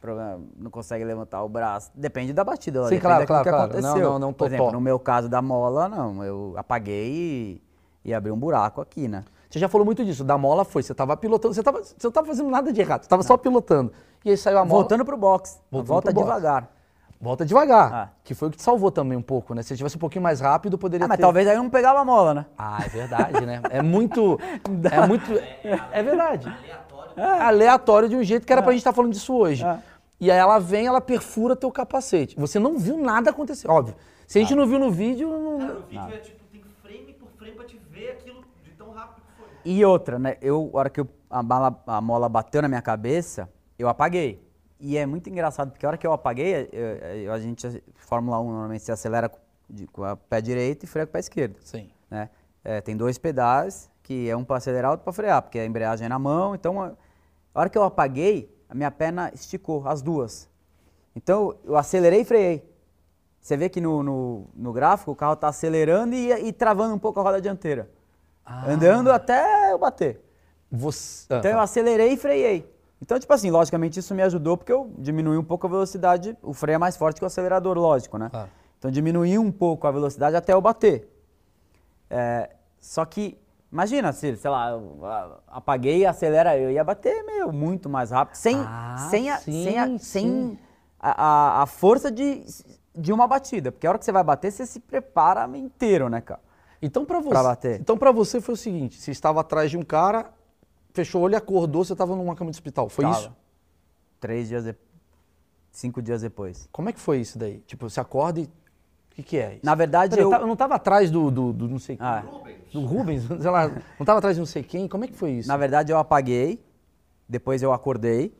problema, não consegue levantar o braço. Depende da batida, Sim, claro, claro, que claro. Não, aconteceu. não, não, Por exemplo, no meu caso da mola, não, eu apaguei e, e abri um buraco aqui, né? Você já falou muito disso. Da mola foi, você tava pilotando, você tava, você não tava fazendo nada de errado, você tava só pilotando. E aí saiu a mola... Voltando pro box, Voltando volta pro box. devagar. Volta devagar, Ah. que foi o que te salvou também um pouco, né? Se você tivesse um pouquinho mais rápido, poderia Ah, mas talvez aí não pegava a mola, né? Ah, é verdade, né? É muito... é muito... É verdade. É. Aleatório de um jeito que era pra é. gente estar falando disso hoje. É. E aí ela vem, ela perfura teu capacete. Você não viu nada acontecer, óbvio. Se a gente ah. não viu no vídeo... não- Cara, o vídeo ah. é tipo, tem frame por frame pra te ver aquilo de tão rápido que foi. E outra, né? Eu, a hora que eu- a, bala- a mola bateu na minha cabeça, eu apaguei. E é muito engraçado, porque a hora que eu apaguei, eu- eu- a gente, Fórmula 1, normalmente você acelera com, de- com o pé direito e freia com o pé esquerdo. Sim. né? É, tem dois pedais, que é um para acelerar e outro para frear, porque a embreagem é na mão. Então, a, a hora que eu apaguei, a minha perna esticou, as duas. Então, eu acelerei e freiei. Você vê que no, no, no gráfico o carro está acelerando e, e travando um pouco a roda dianteira. Andando até eu bater. Você. ah, Então eu acelerei e freiei. Então, tipo assim, logicamente isso me ajudou porque eu diminui um pouco a velocidade. O freio é mais forte que o acelerador, lógico, né? Claro. Então diminui um pouco a velocidade até eu bater. É, só que, imagina, se, sei lá, eu, ah, apaguei acelera, eu ia bater meio muito mais rápido, sem, Ah, sem, a, sim, sem, a, sem a, a- a força de, de uma batida. Porque a hora que você vai bater, você se prepara inteiro, né, cara? Então pra você. Pra bater. Então para você foi o seguinte: você estava atrás de um cara, fechou o olho e acordou, você estava numa cama de hospital. Foi Tava. isso? Três dias, de- cinco dias depois. Como é que foi isso daí? Tipo, você acorda e. O que, que é isso? Na verdade, Peraí, eu... tava- não estava atrás do, do, do não sei Ah, Do Rubens, sei lá. Não estava atrás de não sei quem. Como é que foi isso? Na verdade, eu apaguei, depois eu acordei,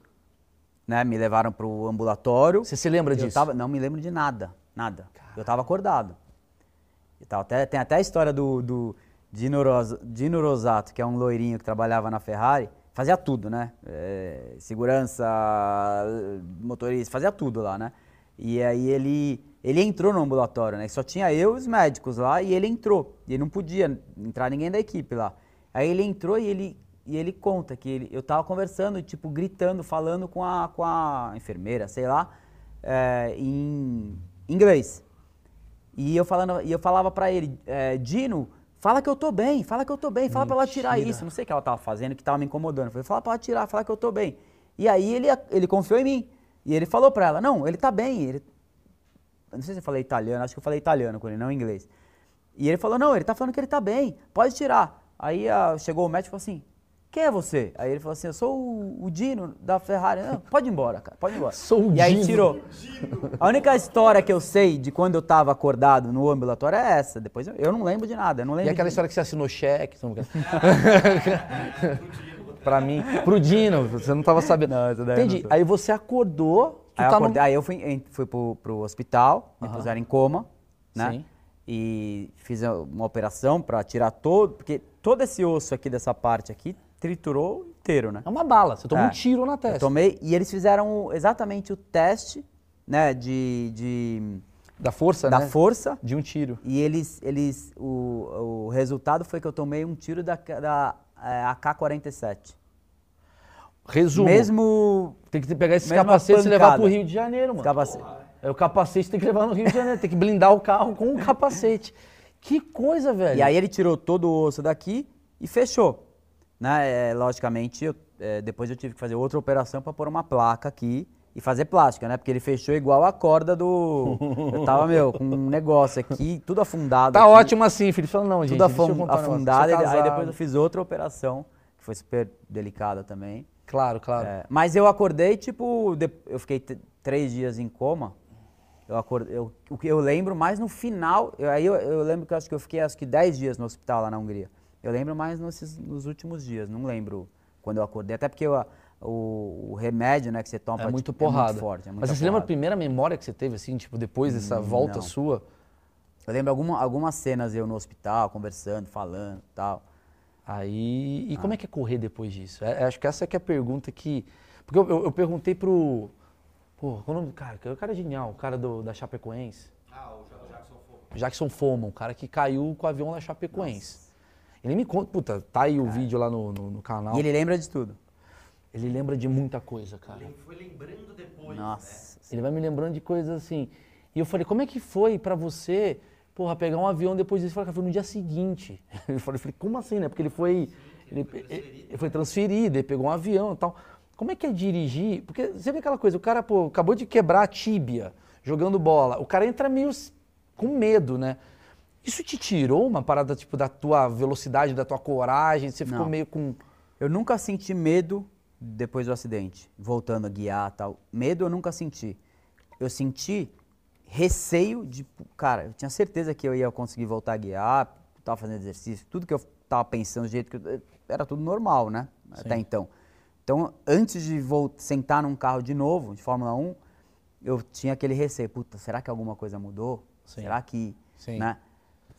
né? Me levaram pro ambulatório. Você se lembra Eu disso? tava, não me lembro de nada, nada. Eu tava acordado. E tal. Até, tem até a história do, do Dino, Dino Rosato, que é um loirinho que trabalhava na Ferrari, fazia tudo, né? É, segurança, motorista, fazia tudo lá, né? E aí ele, ele entrou no ambulatório, né? Só tinha eu e os médicos lá e ele entrou. E ele não podia entrar ninguém da equipe lá. Aí ele entrou e ele, e ele conta que ele, eu tava conversando, tipo, gritando, falando com a, com a enfermeira, sei lá, é, em inglês. E eu, falando, e eu falava pra ele, é, Dino, fala que eu tô bem, fala que eu tô bem, fala pra ela tirar Mentira. isso. Não sei o que ela tava fazendo, que tava me incomodando. Eu falei, fala pra ela tirar, fala que eu tô bem. E aí ele, ele confiou em mim. E ele falou pra ela, não, ele tá bem. Ele... Não sei se eu falei italiano, acho que eu falei italiano com ele, não inglês. E ele falou, não, ele tá falando que ele tá bem, pode tirar. Aí ah, chegou o médico e falou assim, quem é você? Aí ele falou assim, eu sou o, o Dino da Ferrari. Não, pode ir embora, cara, pode ir embora. Sou o e aí Dino. tirou. A única história que eu sei de quando eu tava acordado no ambulatório é essa. Depois eu, eu não lembro de nada. Eu não E lembro aquela de- história que você assinou cheque? não, pra mim. Pro Dino, você não tava sabendo. Não, essa daí eu Entendi. não. Aí você acordou, Aí eu, tá no- acordei- aí eu fui, fui pro, pro hospital, me puseram em coma, né? Sim. E fiz uma operação pra tirar todo, porque todo esse osso aqui dessa parte aqui triturou inteiro, né? É uma bala, você tomou É. um tiro na Eu testa. tomei, e eles fizeram exatamente o teste, né, de, de- Da força, da né? força, De um tiro. e eles, eles o, o resultado foi que eu tomei um tiro da, da é, AK-47. Resumo. Mesmo Tem que pegar esse Mesma capacete e levar pro Rio de Janeiro, mano. capacete. É o capacete tem que levar no Rio de Janeiro, tem que blindar o carro com o capacete. Que coisa, velho. E aí ele tirou todo o osso daqui e fechou. Né? É, logicamente, eu- é, depois eu tive que fazer outra operação para pôr uma placa aqui e fazer plástica, né? Porque ele fechou igual a corda do. Eu tava, meu, com um negócio aqui, tudo afundado. Tá aqui, ótimo assim, filho. Falando, não, gente. Tudo deixa eu afun- contar um negócio. afundado. E- Aí depois eu fiz outra operação, que foi super delicada também. Claro, claro. É, mas eu acordei, tipo, de- eu fiquei três dias em coma. Eu acordei, eu- o que eu lembro mais no final, eu- aí eu, eu lembro que eu acho que eu fiquei acho que 10 dias no hospital lá na Hungria. Eu lembro mais nesses, nos últimos dias, não lembro quando eu acordei. Até porque eu- o, o remédio né, que você toma É pra- muito porrada. É muito forte. É Mas você se lembra a porrada. primeira memória que você teve, assim, tipo, depois dessa volta não. sua? Eu lembro alguma, algumas cenas eu no hospital, conversando, falando e tal. Aí, e Ah. como é que é correr depois disso? É, acho que essa é que é a pergunta que... Porque eu, eu- eu perguntei pro... Pô, qual o nome do cara? O cara é genial, o cara do, da Chapecoense. Ah, o Ja- Jackson Fogo. Jackson Foman, o cara que caiu com o avião da Chapecoense. Ele me conta, puta, tá aí o vídeo lá no, no, no canal. E ele lembra de tudo. Ele lembra de muita coisa, cara. Ele foi lembrando depois, né? Nossa. Ele vai me lembrando de coisas assim. E eu falei, como é que foi pra você, porra, pegar um avião depois disso? Ele falou, cara, foi no dia seguinte. Eu falei, falei, como assim, né? Porque ele foi, ele, ele- ele foi transferido, ele pegou um avião e tal. Como é que é dirigir? Porque você vê aquela coisa, o cara, pô, acabou de quebrar a tíbia jogando bola. O cara entra meio com medo, né? Isso te tirou uma parada, tipo, da tua velocidade, da tua coragem? Você ficou Não. meio com... Eu nunca senti medo depois do acidente, voltando a guiar tal. Medo eu nunca senti. Eu senti receio de, cara, eu tinha certeza que eu ia conseguir voltar a guiar, tava fazendo exercício, tudo que eu tava pensando, do jeito que eu, era tudo normal, né? Até então. Então, antes de vol- sentar num carro de novo, de Fórmula 1, eu tinha aquele receio, puta, será que alguma coisa mudou? Sim. Será que, Sim. né?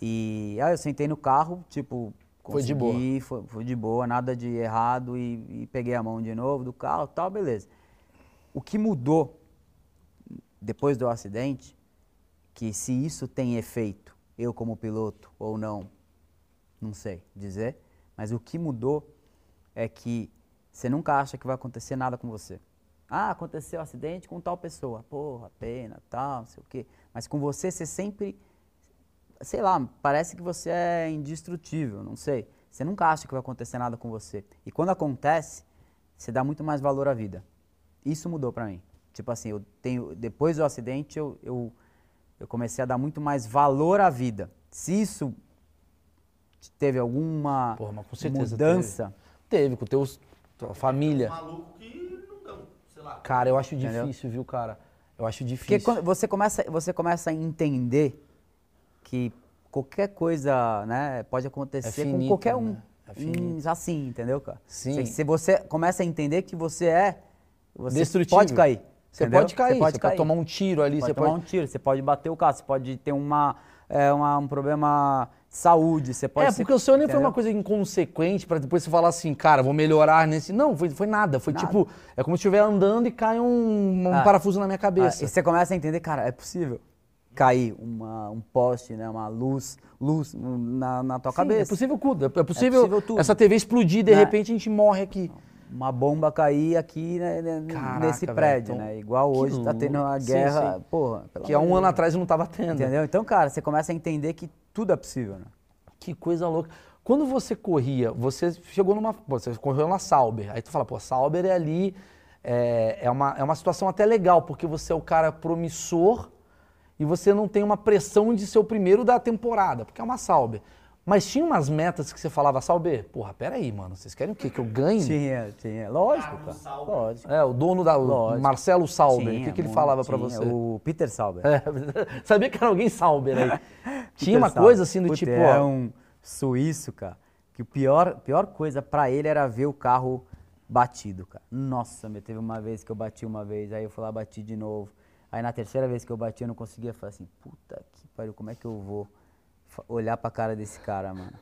E aí eu sentei no carro, tipo, Foi de boa. consegui, Foi, foi de boa, nada de errado e, e peguei a mão de novo do carro, tal, beleza. O que mudou depois do acidente, que se isso tem efeito, eu como piloto ou não, não sei dizer, mas o que mudou é que você nunca acha que vai acontecer nada com você. Ah, aconteceu um acidente com tal pessoa. Porra, pena, tal, não sei o quê. Mas com você, você sempre, sei lá, parece que você é indestrutível, não sei. Você nunca acha que vai acontecer nada com você. E quando acontece, você dá muito mais valor à vida. Isso mudou pra mim. Tipo assim, eu tenho, depois do acidente, eu, eu, eu comecei a dar muito mais valor à vida. Se isso teve alguma Porra, mas com certeza mudança, Teve, com teus, tua família. Maluco que não dão, sei lá. Cara, eu acho Entendeu? difícil, viu, cara? Eu acho Porque difícil. quando você começa, você começa a entender que qualquer coisa, né, pode acontecer com finito, qualquer um. né? É. Hum, assim, entendeu, cara? Sim. Se, você começa a entender que você é, você Destrutível. pode cair. Você entendeu? pode cair, você pode, cair. tomar um tiro ali, Pode você tomar pode... um tiro, você pode bater o carro, você pode ter uma, é, uma- um problema de saúde, você pode É, ser- porque o seu nem foi uma coisa inconsequente pra depois você falar assim, cara, vou melhorar nesse. Não, foi, foi nada. Foi Nada. tipo, é como se estiver andando e cai um, um Ah. parafuso na minha Ah, cabeça. e você começa a entender, cara, é possível cair uma, um poste, né, uma luz, luz na, na tua Sim, cabeça. É possível tudo. É possível, possível tudo. essa TV explodir, de Né? repente a gente morre aqui. uma bomba cair aqui né, né, Caraca, nesse prédio, então, né? Igual hoje tá tendo uma louco. Sim, guerra, sim. porra. Que há um ano atrás eu não tava tendo. Entendeu? Então, cara, você começa a entender que tudo é possível, né? Que coisa louca. Quando você corria, você chegou numa. Você correu na Sauber. Aí tu fala, pô, Sauber é ali. É, é, uma, é uma situação até legal, porque você é o cara promissor e você não tem uma pressão de ser o primeiro da temporada, porque é uma Sauber. Mas tinha umas metas que você falava, Sauber, porra, peraí, mano, vocês querem o quê? Que eu ganhe? Tinha, tinha. Lógico, cara. Lógico. É, o dono da. o Lógico. Marcelo Sauber, o Tinha, que, que ele muito, falava pra tinha. você? O Peter Sauber. É, sabia que era alguém Sauber aí. Tinha Peter uma Sauber. coisa assim do Puta, tipo, É ó, um suíço, cara, que o pior, pior coisa pra ele era ver o carro batido, cara. Nossa, meu, teve uma vez que eu bati uma vez, aí eu fui lá, bati de novo. Aí na terceira vez que eu bati, eu não conseguia falar assim, puta que pariu, como é que eu vou olhar pra cara desse cara, mano?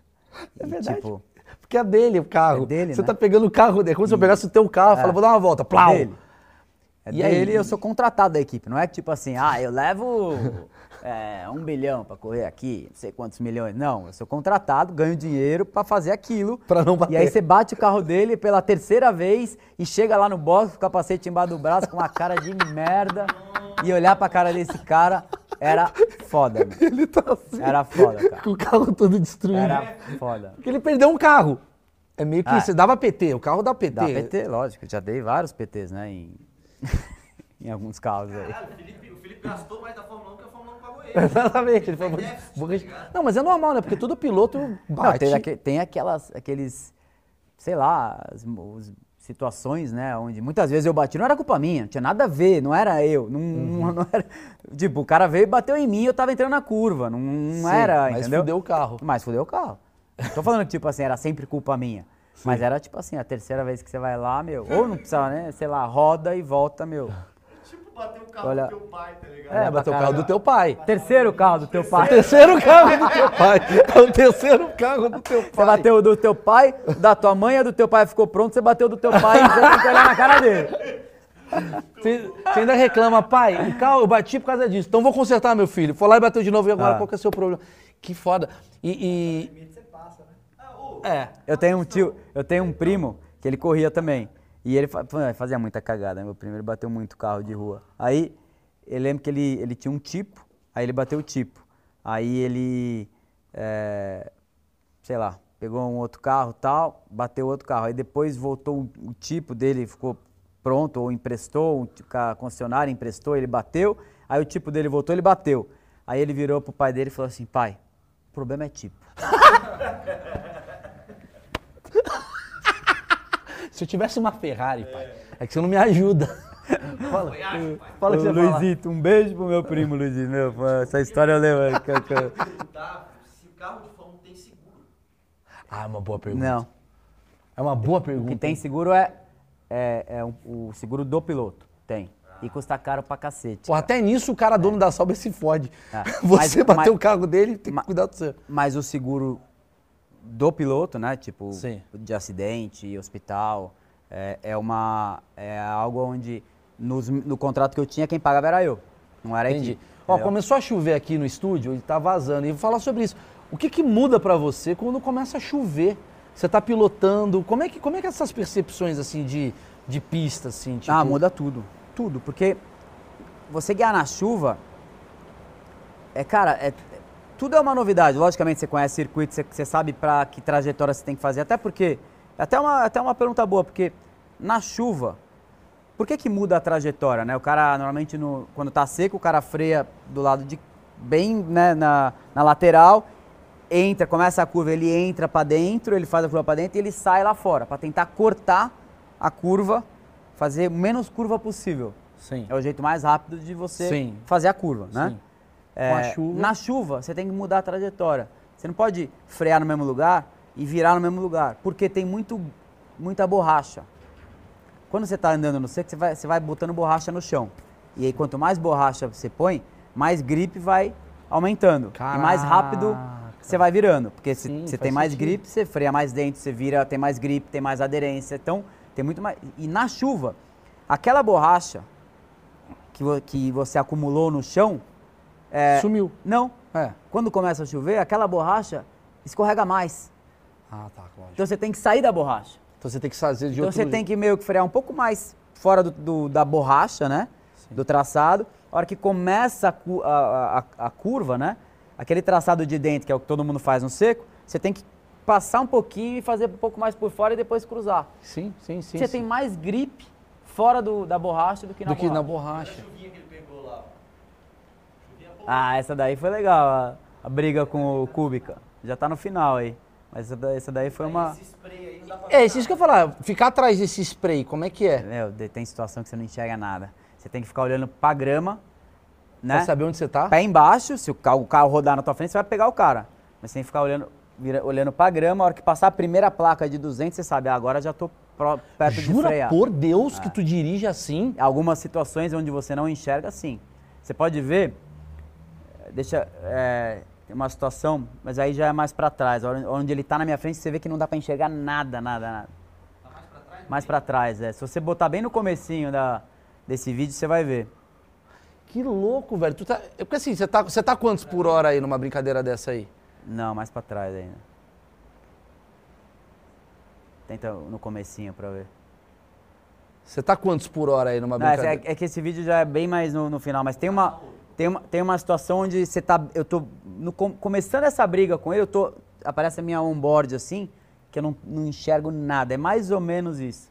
É E, verdade. Tipo, Porque é dele o carro. É dele, Você né? tá pegando o carro dele. É como se eu pegasse o teu carro e fala, vou dar uma volta. Plau! É dele. É E aí? dele e eu sou contratado da equipe. Não é tipo assim, ah, eu levo é, um bilhão pra correr aqui, não sei quantos milhões. Não, eu sou contratado, ganho dinheiro pra fazer aquilo. Pra não bater. E aí você bate o carro dele pela terceira vez e chega lá no box com o capacete embaixo do braço com uma cara de merda. E olhar pra cara desse cara era foda, meu. Ele tá assim, Era foda, cara. com o carro todo destruído. Era foda. Porque ele perdeu um carro. É meio que Ah. você dava PT, o carro dá PT. Dá PT, lógico. Já dei vários PTs, né? Em, em alguns carros aí. Caralho, o Felipe, o Felipe gastou mais da Fórmula Exatamente. Ele falou, vou- tá ligado? Não, mas é normal, né? Porque todo piloto Não, bate. tem, aque- tem aquelas, aqueles, sei lá, as, os- situações, né, onde muitas vezes eu bati, não era culpa minha, não tinha nada a ver, não era eu, não, Uhum. não era, tipo, o cara veio e bateu em mim, eu tava entrando na curva, não, não Sim, era, mas entendeu? fudeu o carro. Mas fudeu o carro. Não tô falando que, tipo assim, era sempre culpa minha, mas era, tipo assim, a terceira vez que você vai lá, meu, ou não precisa, né, sei lá, roda e volta, meu. Bateu o carro Olha- do teu pai, tá ligado? É, bateu o carro do teu pai. Terceiro carro do teu pai. Terceiro carro do teu pai. É o terceiro carro do teu pai. Você bateu o do teu pai, da tua mãe, a do teu pai ficou pronto, você bateu o do teu pai e você tem que olhar na cara dele. Você, você ainda reclama, pai, o carro eu bati por causa disso. Então vou consertar, meu filho. Foi lá e bateu de novo e agora Ah. qual que é o seu problema? Que foda. E. e- É. Eu tenho um tio, eu tenho um primo que ele corria também. E ele fazia muita cagada, né? meu primo, ele bateu muito carro de rua. Aí, eu lembro que ele, ele tinha um tipo, aí ele bateu o tipo. Aí ele, é, sei lá, pegou um outro carro tal, bateu outro carro. Aí depois voltou o, tipo dele, ficou pronto, ou emprestou, o concessionária emprestou, ele bateu. Aí o tipo dele voltou, ele bateu. Aí ele virou pro pai dele e falou assim, pai, o problema é tipo. Se eu tivesse uma Ferrari, pai, é que você não me ajuda. Fala, fala o que você Ô, fala. Luizito, um beijo pro meu primo, Luizito. Meu, essa história eu lembro. Tá, se o carro de Fórmula 1 tem seguro. Ah, uma boa pergunta. Não. É uma boa O pergunta. que tem seguro é, é, é um- o seguro do piloto. Tem. E custa caro pra cacete. Pô, até nisso o cara dono da Sauber se fode. É. Você Mas- bateu mas- o carro dele, tem que cuidar do seu. Mas o seguro do piloto, né? Tipo, Sim. de acidente, hospital, é, é uma. É algo onde nos- no contrato que eu tinha, quem pagava era eu. Não era Entendi. equipe. Ó, começou a chover aqui no estúdio e tá vazando. E vou falar sobre isso. O que, que muda pra você quando começa a chover? Você tá pilotando. Como é que, como é que essas percepções assim de, de pista, assim? Tipo, Ah, muda tudo. Tudo. Porque você guiar na chuva. É, cara, é, tudo é uma novidade. Logicamente, você conhece circuito, você, você sabe para que trajetória você tem que fazer. Até porque. Até uma, até uma pergunta boa, porque na chuva, por que, que muda a trajetória? Né? O cara, normalmente, no, quando tá seco, o cara freia do lado de. bem né, na, na lateral, entra, começa a curva, ele entra para dentro, ele faz a curva para dentro e ele sai lá fora, para tentar cortar a curva, fazer o menos curva possível. Sim. É o jeito mais rápido de você Sim. fazer a curva, né? Sim. É, chuva. Na chuva, você tem que mudar a trajetória. Você não pode frear no mesmo lugar e virar no mesmo lugar, porque tem muito, muita borracha. Quando você está andando no seco, você vai, você vai botando borracha no chão. E aí, quanto mais borracha você põe, mais grip vai aumentando. E mais rápido Caraca. você vai virando. Porque se Sim, você tem mais sentido. grip, você freia mais dentro, você vira, tem mais grip, tem mais aderência. Então, tem muito mais. E na chuva, aquela borracha que, que você acumulou no chão. É, Sumiu. Não. É. Quando começa a chover, aquela borracha escorrega mais. Ah, tá, lógico. Então você tem que sair da borracha. Então você tem que fazer de Então outro você tem que meio que frear um pouco mais fora do, do- da borracha, né? Do traçado. A hora que começa a, a- a- a curva, né? Aquele traçado de dentro, que é o que todo mundo faz no seco, você tem que passar um pouquinho e fazer um pouco mais por fora e depois cruzar. Sim, sim, sim. você sim. tem mais grip fora do- da borracha do que na do borracha. na borracha. chuvinha que pegou lá. Ah, essa daí foi legal, a, a briga com o Kubica. Já tá no final aí. Mas essa, da- essa daí foi uma... Esse spray aí não dá pra É, isso que eu ia falar. Ficar atrás desse spray, como é que é? Meu, de- tem situação que você não enxerga nada. Você tem que ficar olhando pra grama, né? Pra saber onde você tá? Pé embaixo, se o carro, o carro rodar na tua frente, você vai pegar o cara. Mas você tem que ficar olhando, vira- olhando pra grama, a hora que passar a primeira placa de 200, você sabe, ah, agora já tô pró- perto de Jura frear. por Deus que tu dirige assim? Algumas situações onde você não enxerga, sim. Você pode ver, deixa, é, tem uma situação, mas aí já é mais pra trás, onde ele tá na minha frente, você vê que não dá pra enxergar nada, nada, nada. mais pra trás? é. Se você botar bem no comecinho da, desse vídeo, você vai ver. Que louco, velho. Tu tá... é Porque assim, você tá, você tá quantos por hora aí numa brincadeira dessa aí? Não, mais pra trás ainda. Tenta no comecinho pra ver. Você tá quantos por hora aí numa Não, essa- brincadeira? é, é que esse vídeo já é bem mais no, no final, mas tem uma, tem uma, tem uma situação onde você tá, eu tô no com- começando essa briga com ele, eu tô, aparece a minha onboard assim, que eu não, não enxergo nada, é mais ou menos isso.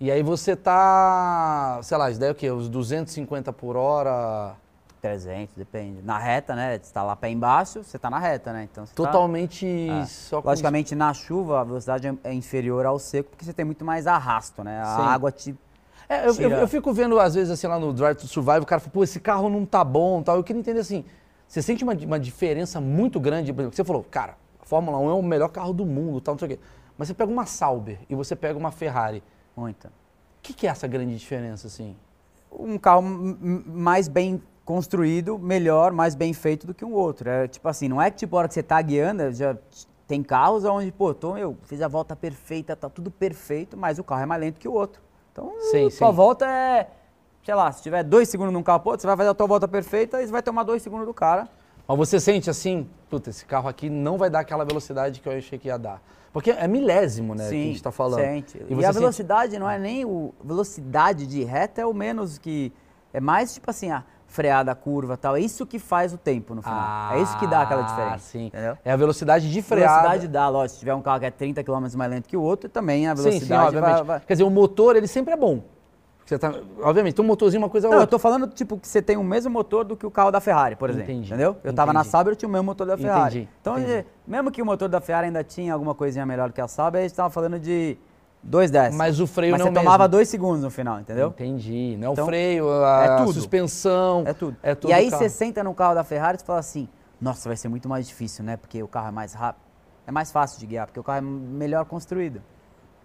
E aí você tá, sei lá, isso daí é o quê? Os 250 por hora, 300, depende. Na reta, né, você tá lá pé embaixo, você tá na reta, né, então você tá- totalmente É. só com... Logicamente, na chuva, a velocidade é- é inferior ao seco, porque você tem muito mais arrasto, né, a Sim. água te... É, eu, eu- eu fico vendo, às vezes, assim, lá no Drive to Survive, o cara fala, pô, esse carro não tá bom tal. Eu queria entender assim, você sente uma, uma diferença muito grande, por exemplo, você falou, cara, a Fórmula 1 é o melhor carro do mundo, tal, não sei o quê. Mas você pega uma Sauber e você pega uma Ferrari. Muita. O que, que é essa grande diferença, assim? um carro mais bem construído, melhor, mais bem feito do que um outro. É tipo assim, não é que tipo a hora que você tá guiando, já tem carros onde, pô, tô, eu fiz a volta perfeita, tá tudo perfeito, mas o carro é mais lento que o outro. Então, Sim, sua sim. volta é, sei lá, se tiver dois segundos num carro, pô, você vai fazer a tua volta perfeita e você vai tomar dois segundos do cara. Mas você sente assim, puta, esse carro aqui não vai dar aquela velocidade que eu achei que ia dar. Porque é milésimo, né, que a gente tá falando. Sente. E, você a sente- velocidade não é nem o. Velocidade de reta é o menos que. É mais tipo assim, a freada, a curva e tal. É isso que faz o tempo no final. é isso que dá aquela Ah, diferença. sim. Entendeu? É a velocidade de freada. Velocidade dá, lógico. Se tiver um carro que é 30 km mais lento que o outro, também a Sim, velocidade sim, obviamente. vai, vai- Quer dizer, o motor, ele sempre é bom. Você tá, obviamente, tem um motorzinho, uma coisa Não, eu outra. tô falando, tipo, que você tem o mesmo motor do que o carro da Ferrari, por exemplo. Entendi, Entendeu? Eu tava na entendi. Sauber, eu tinha o mesmo motor da Ferrari. Entendi, Então, entendi. eh, mesmo que o motor da Ferrari ainda tinha alguma coisinha melhor do que a Sauber, a gente tava falando de dois décimos. Mas o freio Mas não você é o tomava mesmo. dois segundos no final, entendeu? Entendi. Não é o Então, freio, a, é tudo. suspensão. É tudo. É tudo e aí o você senta no carro da Ferrari e fala assim, nossa, vai ser muito mais difícil, né? Porque o carro é mais rápido. É mais fácil de guiar, porque o carro é melhor construído.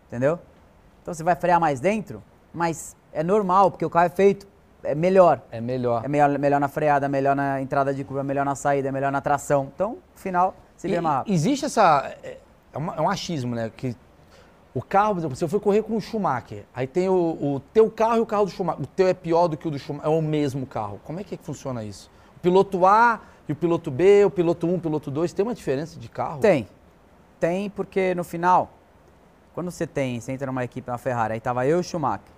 entendeu? Então você vai frear mais dentro, mas é normal, porque o carro é feito, é melhor. É melhor. É melhor, melhor na freada, melhor na entrada de curva, melhor na saída, melhor na tração. Então, no final, se vê mais rápido. Existe essa. É, uma- é um achismo, né? Que o carro, por exemplo, se eu for correr com o Schumacher, aí tem o, o teu carro e o carro do Schumacher. O teu é pior do que o do Schumacher, é o mesmo carro. Como é que, é que funciona isso? O piloto A e o piloto B, o piloto 1, o piloto 2, tem uma diferença de carro? Tem. Tem, porque no final, quando você tem, você entra numa equipe na Ferrari, aí tava eu e o Schumacher.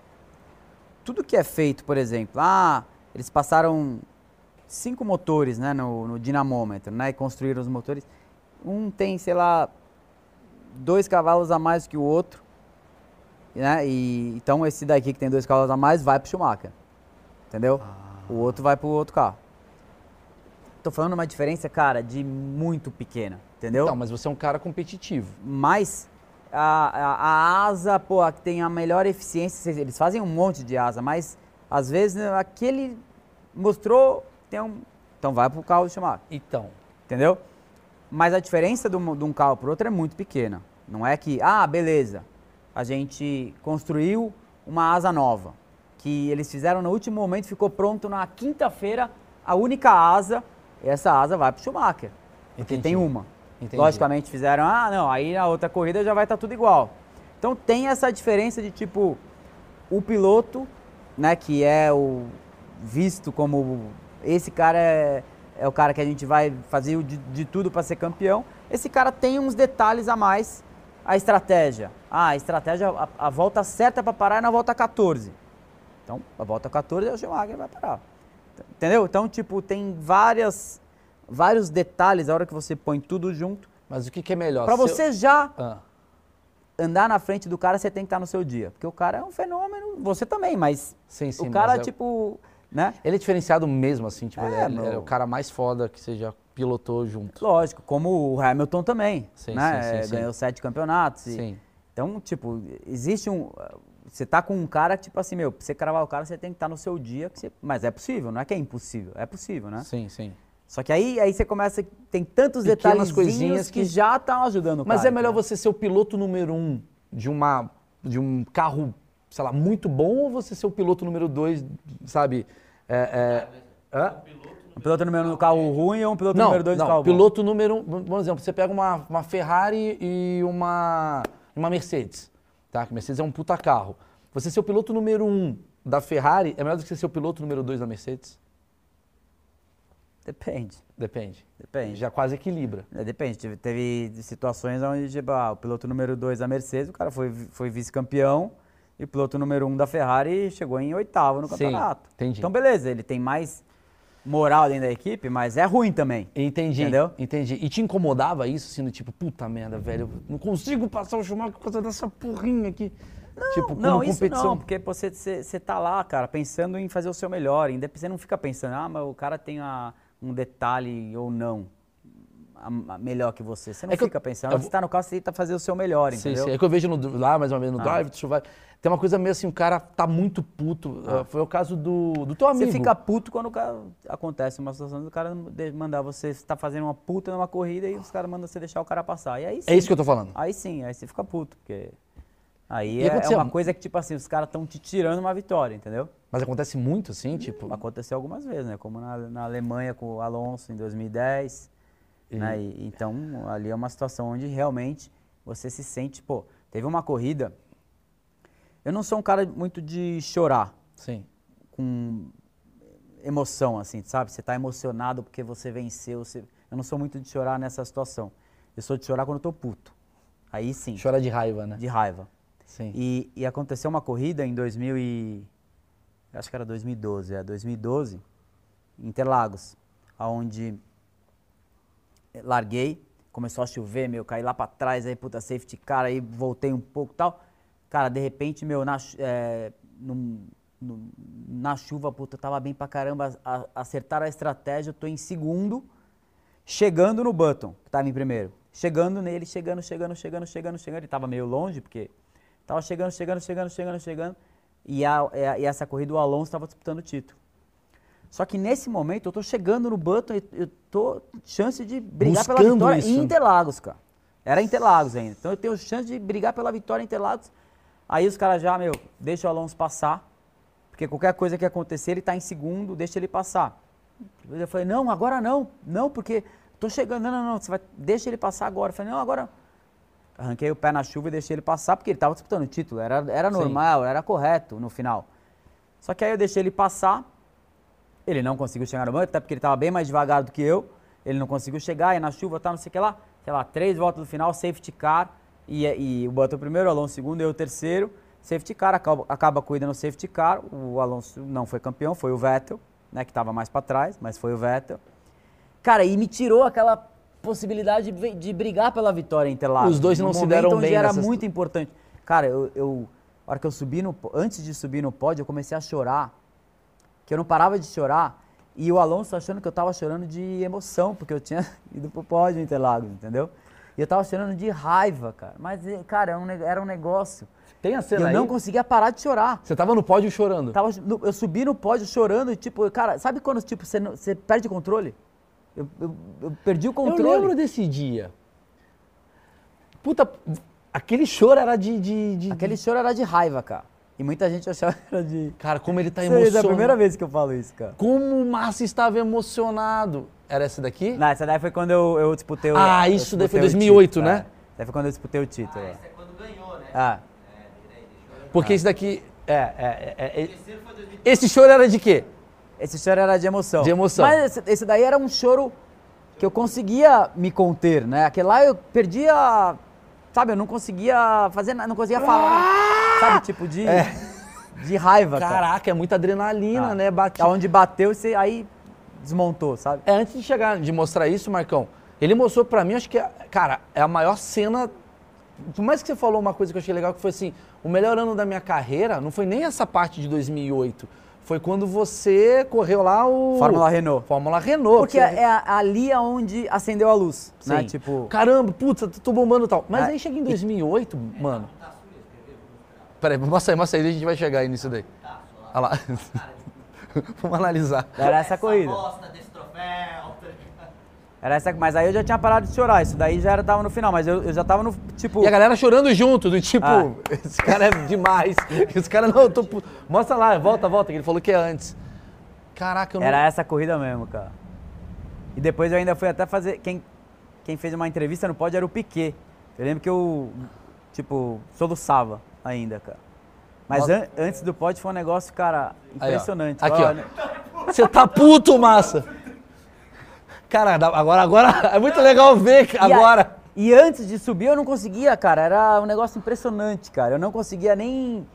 Tudo que é feito, por exemplo, ah, eles passaram cinco motores né, no, no dinamômetro, né? E construíram os motores. Um tem, sei lá, dois cavalos a mais que o outro. Né? E, então esse daqui que tem dois cavalos a mais vai pro Schumacher. Entendeu? O outro vai pro outro carro. Tô falando uma diferença, cara, de muito pequena. Entendeu? Então, mas você é um cara competitivo. Mas a, a, a asa, pô, a que tem a melhor eficiência, eles fazem um monte de asa, mas às vezes né, aquele mostrou, tem um. Então vai pro carro do Schumacher, Então, entendeu? Mas a diferença de um, carro pro outro é muito pequena. Não é que, ah, beleza, a gente construiu uma asa nova, que eles fizeram no último momento, ficou pronto na quinta-feira, a única asa, e essa asa vai pro Schumacher. Porque Entendi. tem uma. Entendi. Logicamente fizeram, ah, não, aí na outra corrida já vai estar tudo igual. Então tem essa diferença de tipo, o piloto, né, que é o visto como esse cara é, é o cara que a gente vai fazer de, de tudo para ser campeão. Esse cara tem uns detalhes a mais. A estratégia. Ah, a estratégia, a, a volta certa para parar é na volta 14. Então, a volta 14 é o Schumacher vai parar. Entendeu? Então, tipo, tem várias, vários detalhes a hora que você põe tudo junto. mas o que, que é melhor? Para Se eu- você já Ah, andar na frente do cara, você tem que estar no seu dia. Porque o cara é um fenômeno, você também, mas sim, sim. o cara, mas é- tipo, né? Ele é diferenciado mesmo, assim, tipo, ele, É, é, ele é meu. o cara mais foda que você já pilotou junto. Lógico, como o Hamilton também, Sim, né? sim, sim, É. Ganhou sete campeonatos. e- Sim. Então, tipo, existe um... Você tá com um cara, tipo assim, meu, pra você cravar o cara, você tem que estar no seu dia, que você- mas é possível, não é que é impossível, é possível, né? Sim, sim. Só que aí, aí você começa, tem tantos detalhes coisinhas que, que- já estão ajudando o Mas cara. é melhor entendeu? você ser o piloto número um de, uma, de um carro, sei lá, muito bom ou você ser o piloto número dois, sabe? É, é, hã? Um piloto número um do carro ruim ou um piloto Não, número dois do não, carro bom? piloto número um, vamos exemplo, você pega uma, uma Ferrari e uma, uma Mercedes, tá? Que Mercedes é um puta carro. Você ser o piloto número um da Ferrari é melhor do que você ser o piloto número dois da Mercedes? Depende, Depende. depende. Já quase equilibra. É, depende, teve, teve situações onde tipo, ah, o piloto número 2 da Mercedes, o cara foi, foi vice-campeão, e piloto número 1 um da Ferrari chegou em oitavo no Sim, campeonato. entendi. Então, beleza, ele tem mais moral dentro da equipe, mas é ruim também. Entendi. Entendeu? Entendi. E te incomodava isso, assim, do tipo, puta merda, velho, eu não consigo passar o Schumacher por causa dessa porrinha aqui. tipo, como não, isso competição. não, porque você, você, tá lá, cara, pensando em fazer o seu melhor. indep- Você não fica pensando, ah, mas o cara tem a- um detalhe ou não melhor que você. Você não É que eu- fica pensando, eu você tá no carro, você tenta fazer o seu melhor, Sim, entendeu? sim. É que eu vejo no- lá, mais uma vez, no Ah. Drive to Survive, tem uma coisa meio assim, o cara tá muito puto. Ah, Foi o caso do, do teu amigo. Você fica puto quando cara, acontece uma situação do cara mandar você estar fazendo uma puta numa corrida e os caras mandam você deixar o cara passar. E aí sim, É isso que eu tô falando. aí sim, aí você fica puto, porque aí é, é uma coisa que, tipo assim, os caras estão te tirando uma vitória, entendeu? Mas acontece muito, assim, tipo. Aconteceu algumas vezes, né? Como na, na Alemanha com o Alonso em 2010. Né? E- então, ali é uma situação onde realmente você se sente, pô, teve uma corrida. Eu não sou um cara muito de chorar Sim. com emoção, assim, sabe? Você tá emocionado porque você venceu. você- Eu não sou muito de chorar nessa situação. Eu sou de chorar quando eu tô puto. Aí sim, Chora de raiva, né? de raiva. Sim. E, e aconteceu uma corrida em 2000 e... Acho que era 2012, é, 2012, em Interlagos, onde larguei, começou a chover, meu, caí lá pra trás, aí puta safety car, aí voltei um pouco tal. Cara, de repente, meu, na, é, num- num- na chuva, puta, tava bem pra caramba, a- acertaram a estratégia, eu tô em segundo, chegando no Button, que tava em primeiro. Chegando nele, chegando, chegando, chegando, chegando, chegando. Ele tava meio longe, porque tava chegando, chegando, chegando, chegando, chegando. E, e a- e essa corrida o Alonso estava disputando o título. Só que nesse momento eu tô chegando no Button e eu tô chance de brigar pela Buscando vitória isso. em Interlagos, cara. Era Interlagos ainda. Então eu tenho chance de brigar pela vitória em Interlagos Aí os caras já, meu, deixa o Alonso passar, porque qualquer coisa que acontecer, ele tá em segundo, deixa ele passar. Eu falei, não, agora não, não, porque tô chegando, não, não, não, você vai, deixa ele passar agora. Eu falei, não, agora. Arranquei o pé na chuva e deixei ele passar, porque ele tava disputando o título, era, era Sim. normal, era correto no final. Só que aí eu deixei ele passar, ele não conseguiu chegar no banco, até porque ele estava bem mais devagar do que eu. Ele não conseguiu chegar, e na chuva tá, não sei o que lá. Sei lá, três voltas do final, safety car. E, e o Button primeiro, o Alonso segundo, eu o terceiro. Safety car, acaba, acaba a corrida no safety car. O Alonso não foi campeão, foi o Vettel, né, que estava mais para trás, mas foi o Vettel. Cara, e me tirou aquela possibilidade de, de brigar pela vitória em Interlagos. Os dois não se deram onde bem era nessas- muito importante. Cara, eu, eu, a hora que eu subi no, antes de subir no pódio, eu comecei a chorar que eu não parava de chorar e o Alonso achando que eu tava chorando de emoção, porque eu tinha ido pro pódio em Interlagos, entendeu? E eu tava chorando de raiva, cara. Mas, cara, era um, ne- era um negócio. Tem a cena eu aí? não conseguia parar de chorar. Você tava no pódio chorando. Tava, eu subi no pódio chorando e, tipo, cara, sabe quando, tipo, você, você perde o controle? Eu, eu- eu perdi o Eu controle. lembro desse dia. Puta, aquele choro era de... de, de- Aquele choro era de raiva, cara. E muita gente achava que era de... Cara, como ele tá emocionado. É a primeira vez que eu falo isso, cara. Como o Márcio estava emocionado. Era essa daqui? Não, essa daí foi quando eu, eu disputei o Ah, eu isso daí foi disputei o 2008, título, né? é. Essa daí foi quando eu disputei o título. é. Esse é quando ganhou, né? Ah, Porque esse daqui... É, é, é, é, é- Esse choro era de quê? esse choro era de emoção. De emoção. Mas esse, esse daí era um choro que eu conseguia me conter, né? Aquele lá eu perdia, sabe, eu não conseguia fazer nada, não conseguia falar, sabe, tipo de, de raiva, cara. Caraca, é muita adrenalina, Ah. né? Bate... Aonde bateu, você aí desmontou, sabe? É, antes de chegar, de mostrar isso, Marcão, ele mostrou pra mim, acho que, é- cara, é a maior cena. Por mais que você falou uma coisa que eu achei legal, que foi assim: o melhor ano da minha carreira não foi nem essa parte de 2008. Foi quando você correu lá o. Fórmula Renault. Fórmula Renault. Porque que é a- ali aonde acendeu a luz, né? Sim. Tipo, Caramba, putz, eu tô bombando e tal. Mas Ah, aí chega em 2008, mano. Peraí, mostra aí, mostra aí, a gente vai chegar aí nisso daí. Olha lá. Vamos analisar. era essa corrida. Bosta desse troféu. Era essa, mas aí eu já tinha parado de chorar, isso daí já era, tava no final, mas eu, eu já tava no, tipo... E a galera chorando junto, do tipo, Ah. esse cara é demais. Esse cara, não, eu tô. Mostra lá, volta, volta, que ele falou que é antes. Caraca, eu não. Era essa corrida mesmo, cara. E depois eu ainda fui até fazer. Quem, quem fez uma entrevista no pódio era o Piquet. Eu lembro que eu, tipo, soluçava ainda, cara. Mas an- antes do pódio foi um negócio, cara, Aí, ó. impressionante. Aqui, ó. Olha, Você tá puto, massa. Cara, agora, agora é muito legal ver E a- agora. E antes de subir eu não conseguia, cara. Era um negócio impressionante, cara. Eu não conseguia nem.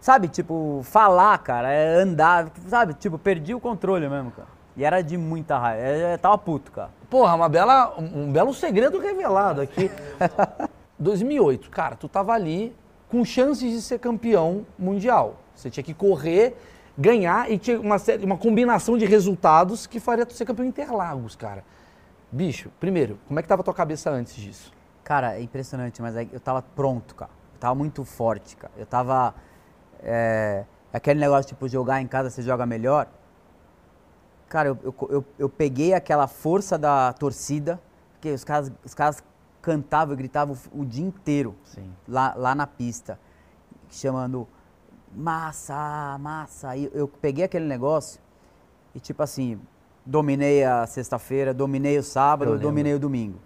Sabe, tipo, falar, cara. é, Andar, sabe? Tipo, perdi o controle mesmo, cara. E era de muita raiva. Eu, eu tava puto, cara. Porra, uma bela, um, um belo segredo revelado aqui. 2008, cara, tu tava ali com chances de ser campeão mundial. Você tinha que correr, ganhar e tinha uma, série- uma combinação de resultados que faria tu ser campeão Interlagos, cara. Bicho, primeiro, como é que tava a tua cabeça antes disso? Cara, é impressionante, mas é- eu tava pronto, cara. Eu tava muito forte, cara. Eu tava. É, aquele negócio, tipo, jogar em casa você joga melhor. Cara, eu, eu, eu, eu peguei aquela força da torcida, porque os caras, os caras cantavam e gritavam o dia inteiro Sim. lá, lá na pista, chamando massa, massa. E eu peguei aquele negócio e, tipo assim, dominei a sexta-feira, dominei o sábado, dominei o domingo.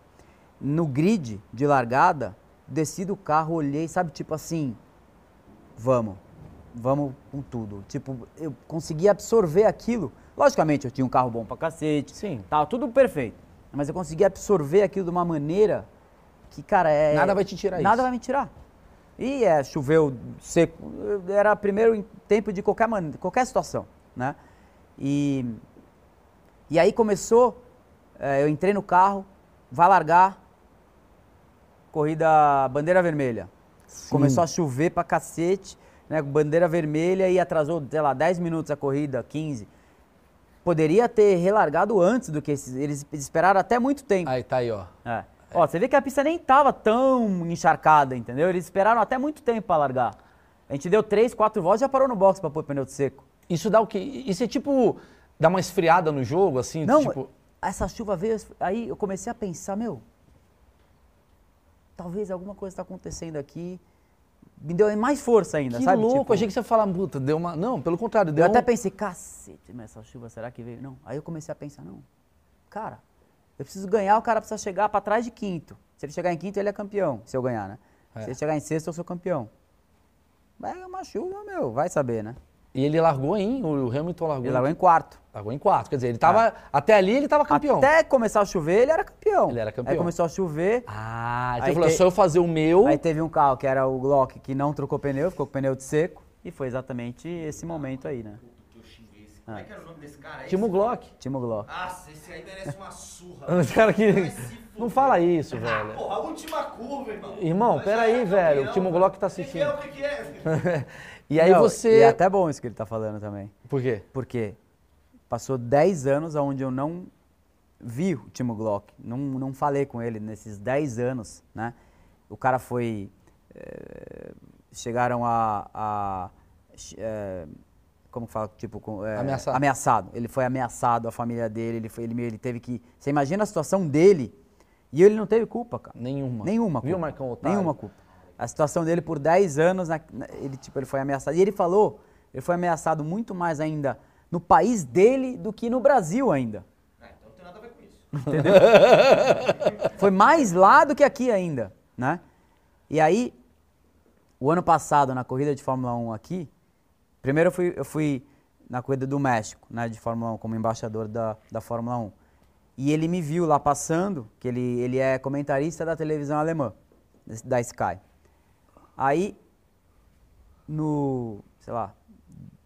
No grid de largada, desci do carro, olhei, sabe, tipo assim, vamos, vamos com tudo. Tipo, eu consegui absorver aquilo. Logicamente, eu tinha um carro bom pra cacete, Sim. tava tudo perfeito. Mas eu consegui absorver aquilo de uma maneira que, cara, é. Nada vai te tirar Nada isso. vai me tirar. E é, choveu seco. Era primeiro em tempo de qualquer, man... qualquer situação, né? E, e aí começou, eh, eu entrei no carro, vai largar, corrida bandeira vermelha. Começou a chover pra cacete, né? Bandeira vermelha e atrasou, sei lá, 10 minutos a corrida, 15. Poderia ter relargado antes do que esses, eles esperaram até muito tempo. Aí tá aí, ó. É. Ó, você vê que a pista nem tava tão encharcada, entendeu? Eles esperaram até muito tempo pra largar. A gente deu três, quatro voltas e já parou no box pra pôr pneu de seco. Isso dá o quê? Isso é tipo, dá uma esfriada no jogo, assim? Não, tipo, essa chuva veio, aí eu comecei a pensar, meu, talvez alguma coisa está acontecendo aqui me deu mais força ainda, Que sabe? louco, Tipo, achei que você ia falar, puta, deu uma. Não, pelo contrário, deu Eu até um- pensei, cacete, mas essa chuva será que veio? Não. Aí eu comecei a pensar, não, cara, eu preciso ganhar, o cara precisa chegar pra trás de quinto. Se ele chegar em quinto, ele é campeão, se eu ganhar, né? É. Se ele chegar em sexto, eu sou campeão. Mas é uma chuva, meu, vai saber, né? E ele largou em. O Hamilton largou, Ele largou em quarto. largou em quarto. Quer dizer, ele tava. Até ali ele tava campeão. Até começar a chover, ele era campeão. Ele era campeão. Aí começou a chover, Ah, então falou, te- é só eu fazer o meu. aí teve um carro que era o Glock que não trocou pneu, ficou com pneu de seco. E foi exatamente esse momento aí, né? Que eu xinguei esse. Como é que era o nome desse cara? É Timo? Glock. Timo Glock. Nossa, esse aí merece uma surra. Os caras que. Não fala isso, velho. Porra, a última curva, irmão. Irmão, Mas peraí, é velho, campeão. o Timo Glock tá O que que assistindo. é, o que que é? E aí Não, você. E é até bom isso que ele tá falando também. Por quê? Porque passou 10 anos onde eu não vi o Timo Glock, não, não falei com ele nesses 10 anos, né? O cara foi... eh, chegaram a... a eh, como que fala? Tipo, com, eh, Ameaçado. Ameaçado. Ele foi ameaçado, a família dele, ele, foi, ele, ele teve que... Você imagina a situação dele e ele não teve culpa, cara. Nenhuma. Nenhuma culpa. Viu, Marcão Otário? Nenhuma culpa. A situação dele por 10 anos, na- na- ele, tipo, ele foi ameaçado. E ele falou, ele foi ameaçado muito mais ainda no país dele do que no Brasil ainda. Ah, então não tem nada a ver com isso. Foi mais lá do que aqui ainda, né? E aí, o ano passado, na corrida de Fórmula 1 aqui, primeiro eu fui, eu fui na corrida do México, né, de Fórmula 1, como embaixador da, da Fórmula 1. E ele me viu lá passando, que ele, ele é comentarista da televisão alemã, da Sky. Aí, no, sei lá,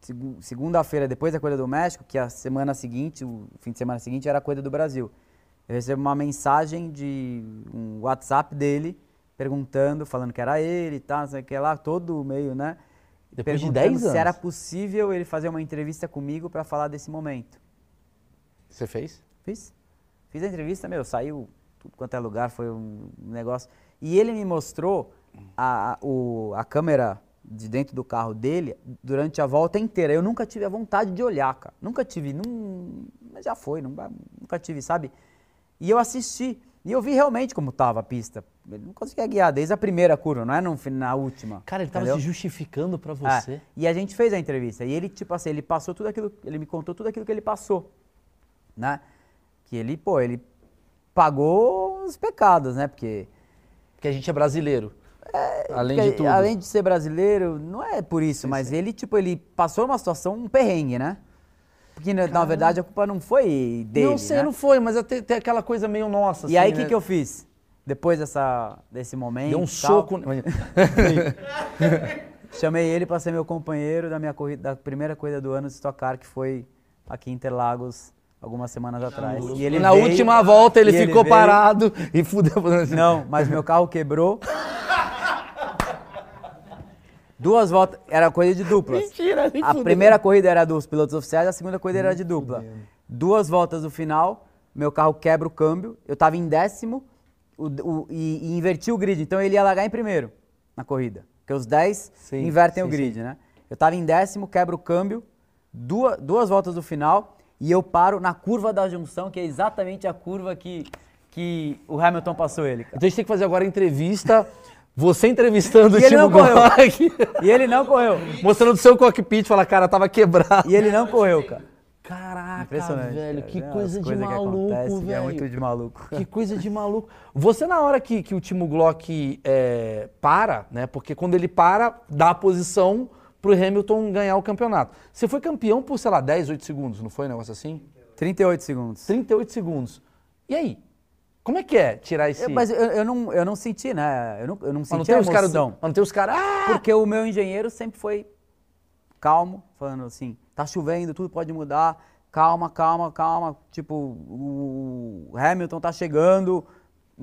segu- segunda-feira, depois da corrida do México, que a semana seguinte, o fim de semana seguinte, era a corrida do Brasil. Eu recebo uma mensagem de um WhatsApp dele, perguntando, falando que era ele e tal, não sei o que lá, todo meio, né? Depois de Perguntando 10 anos. se era possível ele fazer uma entrevista comigo para falar desse momento. Você fez? Fiz. Fiz a entrevista, meu, saiu tudo quanto é lugar, foi um negócio. E ele me mostrou a, a, o, a câmera de dentro do carro dele durante a volta inteira. Eu nunca tive a vontade de olhar, cara. Nunca tive, não, mas já foi, não, nunca tive, sabe? E eu assisti. E eu vi realmente como tava a pista. Ele não conseguia guiar desde a primeira curva, não é no, na última. Cara, ele tava entendeu? se justificando pra É, você. e a gente fez a entrevista. E ele, tipo assim, ele passou tudo aquilo, ele me contou tudo aquilo que ele passou, né? Que ele, pô, ele pagou os pecados, né? Porque, Porque a gente é brasileiro. Além porque de tudo. além de ser brasileiro, não é por isso, mas ele, tipo, ele passou uma situação, um perrengue, né? Porque, na, na verdade, a culpa não foi dele, não sei, né? não foi, mas tem, tem aquela coisa meio nossa. E aí, o assim, que, né? que eu fiz? Depois dessa, desse momento Deu um tal, soco. Chamei ele para ser meu companheiro da minha corrida, da primeira corrida do ano de Stock Car, que foi aqui em Interlagos, algumas semanas atrás. E ele Na veio- última volta ele ficou veio- parado e fudeu. Não, mas meu carro quebrou. Duas voltas, era corrida de duplas. Mentira, A fudeu. primeira corrida era dos pilotos oficiais, a segunda corrida era de dupla. Duas voltas do final, meu carro quebra o câmbio, eu tava em décimo o- o- e, e inverti o grid, então ele ia largar em primeiro na corrida. Porque os 10 Sim, invertem sim, o grid, né? Eu tava em décimo, quebra o câmbio, duas, duas voltas do final e eu paro na curva da junção, que é exatamente a curva que, que o Hamilton passou ele, cara. Então a gente tem que fazer agora a entrevista. Você entrevistando o E ele Timo. Glock, E ele não correu. mostrando o seu cockpit, falar, cara, tava quebrado. E ele não correu, cara. Caraca, velho, cara. que É coisa de maluco, acontecem que velho. É muito de maluco. Que coisa de maluco. Você, na hora que, que o Timo Glock é, para, né? Porque quando ele para, dá a posição pro Hamilton ganhar o campeonato. Você foi campeão por, sei lá, 10, 8 segundos, não foi um negócio assim? 38 segundos. 38 segundos. E aí? Como é que é tirar esse... Eu- mas eu, eu não, eu não senti, né? Eu não, eu não Mas não senti tem a os caras... emoção. Não tem os caras... Ah! Porque o meu engenheiro sempre foi calmo, falando assim, tá chovendo, tudo pode mudar, calma, calma, calma. Tipo, o Hamilton tá chegando.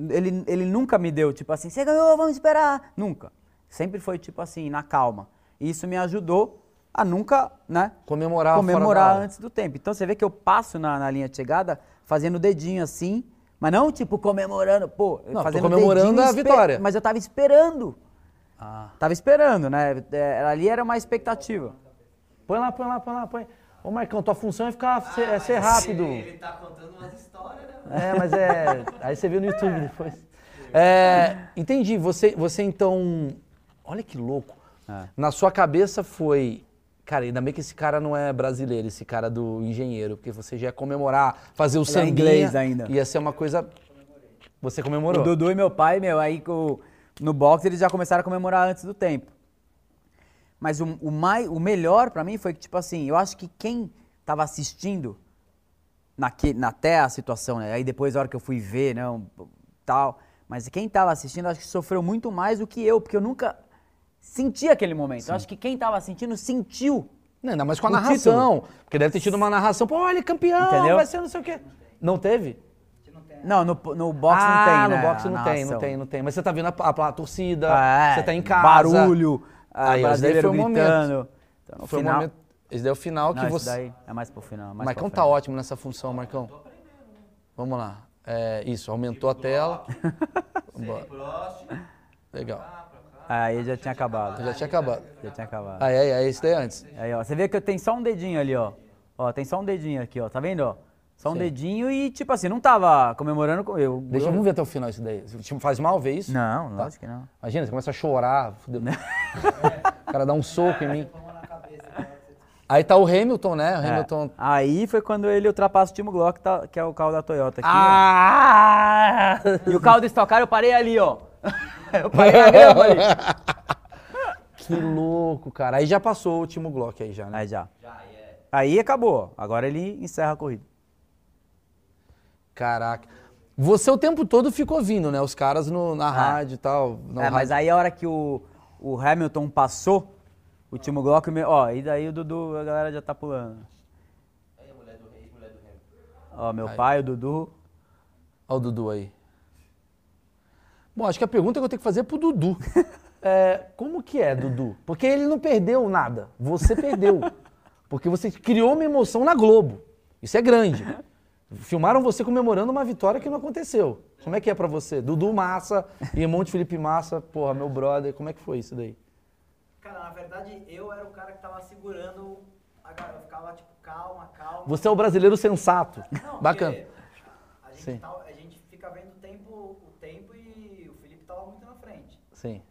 Ele, ele nunca me deu, tipo assim, você ganhou, vamos esperar. Nunca. Sempre foi, tipo assim, na calma. E isso me ajudou a nunca, né? Comemorar, comemorar antes do tempo. Então você vê que eu passo na, na linha de chegada fazendo o dedinho assim, mas não tipo comemorando, pô, Não, fazendo comemorando a vitória. Mas eu tava esperando. Ah. Tava esperando, né? É, Ali era uma expectativa. Põe lá, põe lá, põe lá, põe. Ô, Marcão, tua função é ficar, ser, é ser rápido. Ele, ele tá contando umas histórias, né? mano? É, mas é. Aí você viu no YouTube depois. É, entendi. Você, você então. Olha que louco. É. Na sua cabeça foi. Cara, ainda bem que esse cara não é brasileiro, esse cara do engenheiro, porque você já ia comemorar, fazer o Ele é inglês ainda. Ia ser uma coisa. Você O comemorou? Dudu e meu pai, meu, aí no boxe eles já começaram a comemorar antes do tempo. Mas o, o, mai, o melhor pra mim foi que, tipo assim, eu acho que quem tava assistindo naque, na, até a situação, né? Aí depois, a hora que eu fui ver, né? um- tal. Mas quem tava assistindo, acho que sofreu muito mais do que eu, porque eu nunca senti aquele momento. Eu acho que quem tava sentindo, sentiu. Não, ainda mais com a narração. Porque deve ter tido uma narração, pô, ele é campeão, Entendeu? vai ser não sei o quê. Não teve? Não, no, no boxe ah, não tem, né? no boxe a não tem, não tem, não tem. Mas você tá vendo a, a- a torcida, É, você tá em casa. Barulho, Aí, aí, esse daí brasileiro foi o momento. gritando. Então, no Foi final, momento. Esse daí é o final Não, que você. daí é mais pro final. Mais Marcão tá ótimo nessa função, Marcão. Vamos lá. É, isso, aumentou a tela. Legal. Aí já tinha acabado. Já tinha acabado. Já tinha acabado. Aí, aí, aí, esse daí é antes. Aí, ó, você vê que eu tenho só um dedinho ali, ó. Ó, tem só um dedinho aqui, ó. Tá vendo, ó? Só um Sim. dedinho e, tipo assim, não tava comemorando com eu. Deixa eu... eu ver até o final isso daí. Tipo, faz mal ver isso? Não, Tá. lógico que não. Imagina, você começa a chorar. Fudeu. o cara dá um soco em mim. Aí tá o Hamilton, né? O É. Hamilton. Aí foi quando ele ultrapassa o Timo Glock, tá- que é o carro da Toyota aqui. Ah! ó. E o carro do Stock eu parei ali, ó. eu parei ali. Que louco, cara. Aí já passou o último Glock aí já, né? Aí já. Aí acabou. Agora ele encerra a corrida. Caraca. Você o tempo todo ficou ouvindo, né? Os caras no- na rádio e tal. É, mas rádio. aí a hora que o, o Hamilton passou, o Timo Glock, ó, e daí o Dudu, a galera já tá pulando. Ó, meu pai, o Dudu. Olha o Dudu aí. Bom, acho que a pergunta que eu tenho que fazer é pro Dudu. É, como que é, Dudu? Porque ele não perdeu nada. Você perdeu. Porque você criou uma emoção na Globo. Isso é grande. Filmaram você comemorando uma vitória que não aconteceu. Como é que é pra você? Dudu Massa e de Felipe Massa, porra, meu brother, como é que foi isso daí? Cara, na verdade, eu era o cara que tava segurando. A galera. Eu ficava tipo, calma, calma. Você é o brasileiro sensato. Não, Bacana. A gente, tá- a gente fica vendo o tempo, o tempo e o Felipe tava muito na frente. Sim.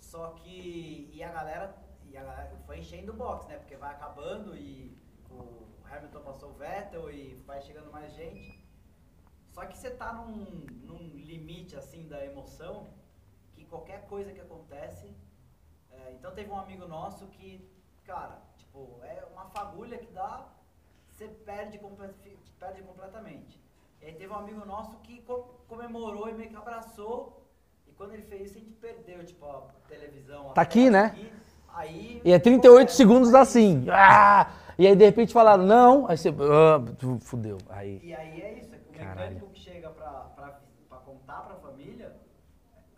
Só que. E a galera. E a galera foi enchendo o box, né? Porque vai acabando e Hamilton passou o Vettel e vai chegando mais gente. Só que você tá num, num limite assim da emoção que qualquer coisa que acontece. é, então teve um amigo nosso que, cara, tipo, é uma fagulha que dá, você perde, perde completamente. E aí teve um amigo nosso que co- comemorou e meio que abraçou. E quando ele fez isso, a gente perdeu, tipo, a televisão. Tá aqui, né? aí. E é 38 segundos assim. Ah! E aí de repente falaram, não. Aí você. Ah, fudeu. Aí. E aí é isso, o Caralho. mecânico que chega pra, pra, pra contar pra família,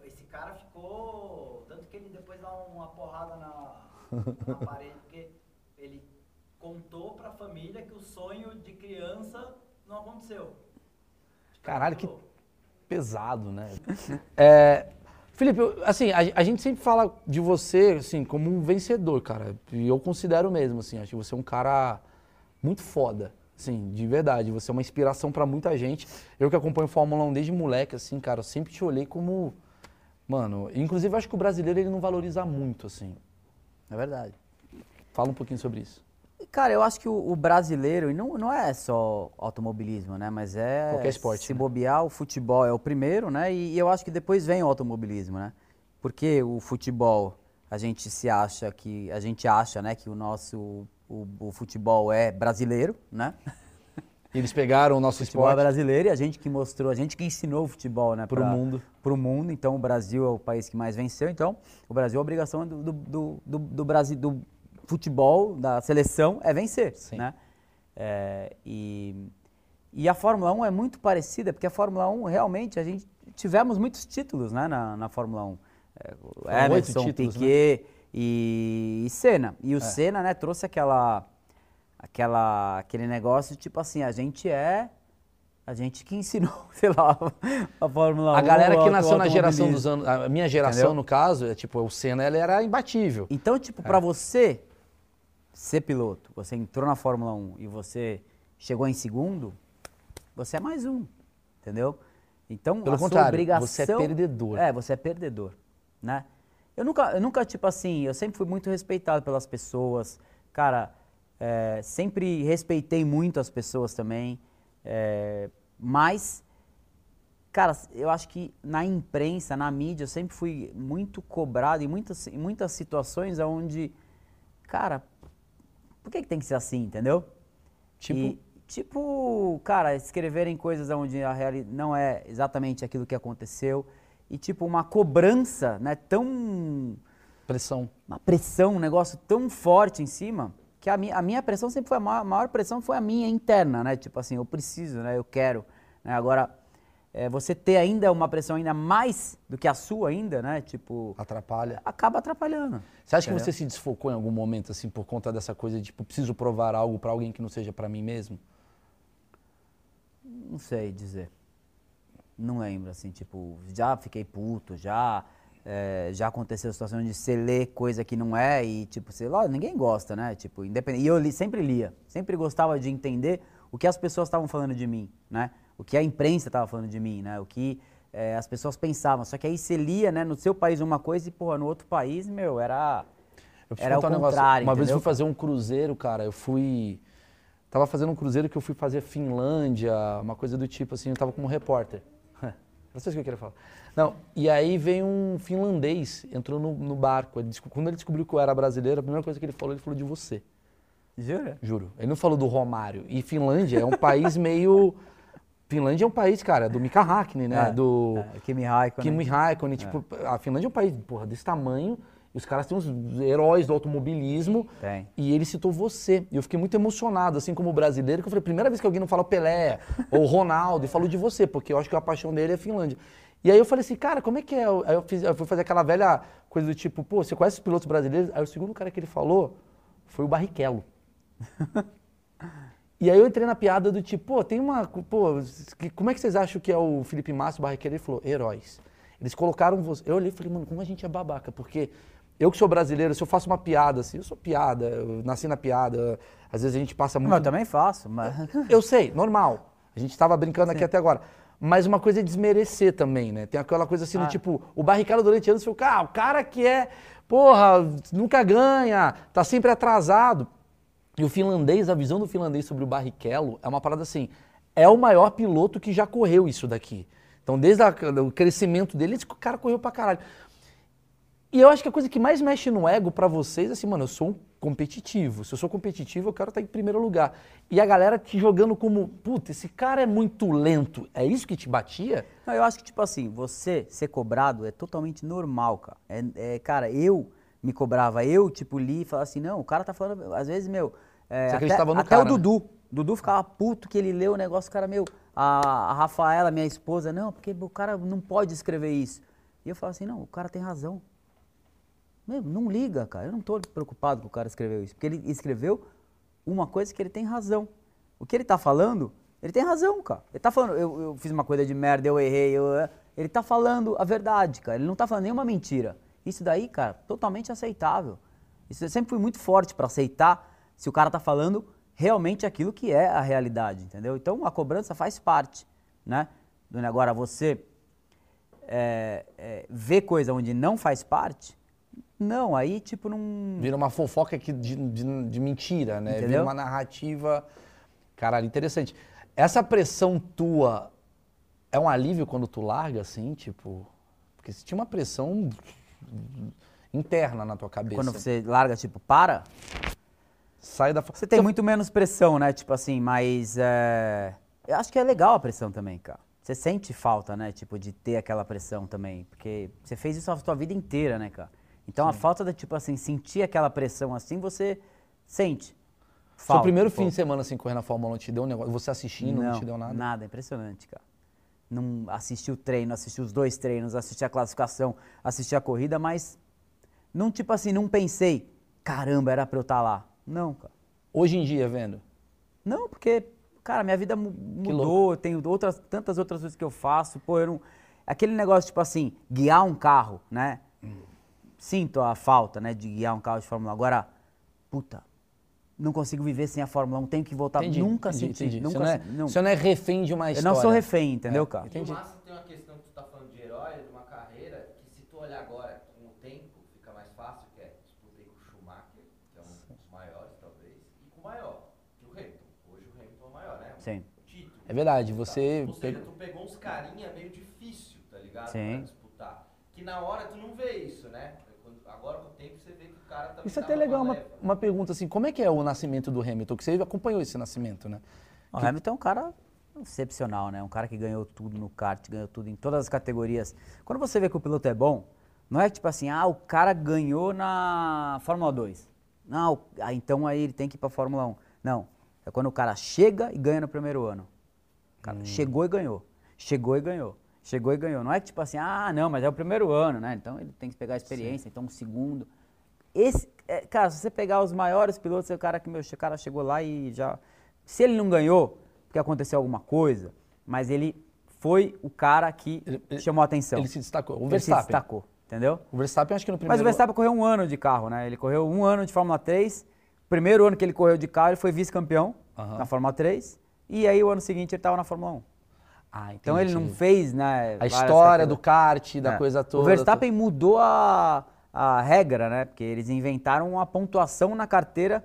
esse cara ficou. Tanto que ele depois dá uma porrada na, na parede, porque ele contou pra família que o sonho de criança não aconteceu. Caralho, que pesado, né? É, Felipe, assim, a, a gente sempre fala de você, assim, como um vencedor, cara. E eu considero mesmo, assim, acho que você é um cara muito foda, assim, de verdade. Você é uma inspiração pra muita gente. Eu que acompanho Fórmula 1 desde moleque, assim, cara, eu sempre te olhei como... Mano, inclusive acho que o brasileiro, ele não valoriza muito, assim. É verdade. Fala um pouquinho sobre isso. Cara, eu acho que o, o brasileiro, e não, não é só automobilismo, né? Mas é. Qualquer esporte, Se né? bobear, o futebol é o primeiro, né? E, e eu acho que depois vem o automobilismo, né? Porque o futebol, a gente se acha que. A gente acha, né, que o nosso. O, o futebol é brasileiro, né? Eles pegaram o nosso O futebol é esporte brasileiro e a gente que mostrou, a gente que ensinou o futebol, né? pro pra- mundo. pro mundo. Então, o Brasil é o país que mais venceu. Então, o Brasil, a obrigação do, do, do, do, do Brasil, do futebol, da seleção, é vencer, Sim. né? É, e, e a Fórmula 1 é muito parecida, porque a Fórmula 1, realmente, a gente tivemos muitos títulos, né, na, na Fórmula 1. É, Emerson, títulos, né? Piquet e, e Senna. E o É. Senna, né, trouxe aquela, aquela, aquele negócio, tipo assim, a gente é... A gente que ensinou, sei lá, a Fórmula 1. A galera que nasceu na geração dos anos. A minha geração, Entendeu? no caso, é tipo, o Senna ele era imbatível. Então, tipo, É. pra você ser piloto, você entrou na Fórmula 1 e você chegou em segundo, você é mais um, entendeu? Então, Pelo a sua contrário, obrigação... você é perdedor. É, você é perdedor, né? Eu nunca, eu nunca, tipo assim, eu sempre fui muito respeitado pelas pessoas. Cara, é, sempre respeitei muito as pessoas também. É, mas, cara, eu acho que na imprensa, na mídia, eu sempre fui muito cobrado em muitas, em muitas situações onde, cara, por que, que tem que ser assim, entendeu? Tipo? E, tipo, cara, escreverem coisas onde a realidade não é exatamente aquilo que aconteceu. E, tipo, uma cobrança, né, tão Pressão. uma pressão, um negócio tão forte em cima, que a minha, a minha pressão sempre foi a maior, a maior pressão foi a minha interna, né? Tipo assim, eu preciso, né? Eu quero. Né? Agora, é, você ter ainda uma pressão ainda mais do que a sua ainda, né? Tipo, Atrapalha. acaba atrapalhando. Você acha que Entendeu? você se desfocou em algum momento, assim, por conta dessa coisa de, tipo, preciso provar algo pra alguém que não seja pra mim mesmo? Não sei dizer. Não lembro, assim, tipo, já fiquei puto, já. é, já aconteceu situação de você ler coisa que não é e, tipo, sei lá, ninguém gosta, né? Tipo, independente. E eu li- sempre lia, sempre gostava de entender o que as pessoas estavam falando de mim, né? O que a imprensa estava falando de mim, né? O que é, as pessoas pensavam. Só que aí você lia, né, no seu país uma coisa e, porra, no outro país, meu, era. Eu Era o contar um negócio. contrário, Uma vez eu entendeu? fui fazer um cruzeiro, cara. Eu fui. Tava fazendo um cruzeiro que eu fui fazer Finlândia, uma coisa do tipo assim. Eu tava como repórter. Não sei o que eu queria falar. Não, e aí veio um finlandês, entrou no, no barco. Ele quando ele descobriu que eu era brasileiro, a primeira coisa que ele falou, ele falou de você. Jura? Juro. Ele não falou do Romário. E Finlândia é um país meio. Finlândia é um país, cara, do Mika Hakkinen, né? É, do. É, Kimi Raikkonen. Kimi Raikkonen, tipo, a Finlândia é um país, porra, desse tamanho, e os caras têm uns heróis do automobilismo, Tem. e ele citou você. E eu fiquei muito emocionado, assim como brasileiro, que eu falei, primeira vez que alguém não fala Pelé, ou Ronaldo, e falou de você, porque eu acho que a paixão dele é a Finlândia. E aí eu falei assim, cara, como é que é? Aí eu, fiz, eu fui fazer aquela velha coisa do tipo, pô, você conhece os pilotos brasileiros? Aí o segundo cara que ele falou foi o Barrichello. E aí eu entrei na piada do tipo, pô, tem uma. Pô, como é que vocês acham que é o Felipe Massa, o Barrichello? Ele falou, heróis. Eles colocaram você. Eu olhei e falei, mano, como a gente é babaca? Porque eu que sou brasileiro, se eu faço uma piada assim, eu sou piada, eu nasci na piada, às vezes a gente passa muito. Mas eu também faço, mas. Eu sei, normal. A gente tava brincando aqui até agora. Mas uma coisa é desmerecer também, né? Tem aquela coisa assim, do Ah. tipo, o Barrichello durante anos foi o cara, o cara que é, porra, nunca ganha, tá sempre atrasado. E o finlandês, a visão do finlandês sobre o Barrichello é uma parada assim, é o maior piloto que já correu isso daqui. Então, desde a- o crescimento dele, esse cara correu pra caralho. E eu acho que a coisa que mais mexe no ego pra vocês é assim, mano, eu sou um competitivo. Se eu sou competitivo, eu quero estar em primeiro lugar. E a galera te jogando como, puta, esse cara é muito lento. É isso que te batia? Não, eu acho que, tipo assim, você ser cobrado é totalmente normal, cara. É, é, cara, eu me cobrava, eu, tipo, li e falava assim, não, o cara tá falando, às vezes, meu... é, Você até acreditava no até cara, o né? Dudu. Dudu ficava puto que ele leu o negócio, o cara, meu... A, a Rafaela, minha esposa, não, porque o cara não pode escrever isso. E eu falava assim, não, o cara tem razão. Meu, não liga, cara. Eu não tô preocupado que o cara escreveu isso. Porque ele escreveu uma coisa que ele tem razão. O que ele tá falando, ele tem razão, cara. Ele tá falando, eu, eu fiz uma coisa de merda, eu errei, eu, ele tá falando a verdade, cara. Ele não tá falando nenhuma mentira. Isso daí, cara, totalmente aceitável. Isso eu sempre fui muito forte para aceitar se o cara tá falando realmente aquilo que é a realidade, entendeu? Então a cobrança faz parte, né? Agora você é, é, ver coisa onde não faz parte, não, aí tipo não. Vira uma fofoca aqui de, de, de mentira, né? Vira Entendeu? uma narrativa. Caralho, interessante. Essa pressão tua é um alívio quando tu larga, assim, tipo. Porque se tinha uma pressão interna na tua cabeça. Quando você larga, tipo, para, sai da. você tem muito menos pressão, né? Tipo assim, mas é, eu acho que é legal a pressão também, cara. Você sente falta, né? Tipo, de ter aquela pressão também. Porque você fez isso a sua vida inteira, né, cara? Então a falta de, tipo assim, sentir aquela pressão assim, você sente. Seu Falta, primeiro pô. fim de semana assim correndo na Fórmula 1 não te deu um negócio? Você assistindo não, não, te deu nada? Nada, impressionante, cara. Não assisti o treino, assisti os dois treinos, assisti a classificação, assisti a corrida, mas não, tipo assim, não pensei, caramba, era pra eu estar lá. Não, cara. Hoje em dia, vendo? Não, porque, cara, minha vida mu- mudou, eu tenho outras, tantas outras coisas que eu faço, pô, eu não... Aquele negócio, tipo assim, guiar um carro, né? Sinto a falta, né, de guiar um carro de Fórmula 1. Agora, puta, não consigo viver sem a Fórmula 1, tenho que voltar. Entendi, nunca entendi, senti, entendi. nunca você, não é, não. você não é refém de uma Eu história. não sou refém, entendeu, É, cara? E Entendi. o massa tem uma questão que tu tá falando de herói, de uma carreira, que se tu olhar agora com o tempo, Sim. título. É verdade, você. Ou seja, tu pegou uns carinha meio difícil, tá ligado? Sim. Pra disputar. Que na hora tu não vê isso, né? Agora com o tempo você vê que o cara tá Isso é tá até legal, numa uma, leva. uma pergunta assim, como é que é o nascimento do Hamilton? Que você acompanhou esse nascimento, né? O Hamilton é um cara excepcional, né? Um cara que ganhou tudo no kart, ganhou tudo em todas as categorias. Quando você vê que o piloto é bom, não é tipo assim, ah, o cara ganhou na Fórmula 2. Não, ah, então aí ele tem que ir pra Fórmula 1. Não. É quando o cara chega e ganha no primeiro ano. O cara chegou e ganhou. Chegou e ganhou. Chegou e ganhou. Não é que tipo assim, ah, não, mas é o primeiro ano, né? Então ele tem que pegar a experiência, então o segundo. Esse, é, cara, se você pegar os maiores pilotos, é o cara que meu, o cara chegou lá e já. Se ele não ganhou, porque aconteceu alguma coisa, mas ele foi o cara que Ele- chamou a atenção. Ele se destacou. O Ele se Verstappen. destacou, entendeu? O Verstappen, acho que no primeiro. Mas o Verstappen correu um ano de carro, né? Ele correu um ano de Fórmula 3. Primeiro ano que ele correu de carro, ele foi vice-campeão Aham. na Fórmula 3. E aí o ano seguinte ele estava na Fórmula 1. Ah, Então ele não fez, né? A história do kart, da É. coisa toda. O Verstappen mudou a, a regra, né? Porque eles inventaram uma pontuação na carteira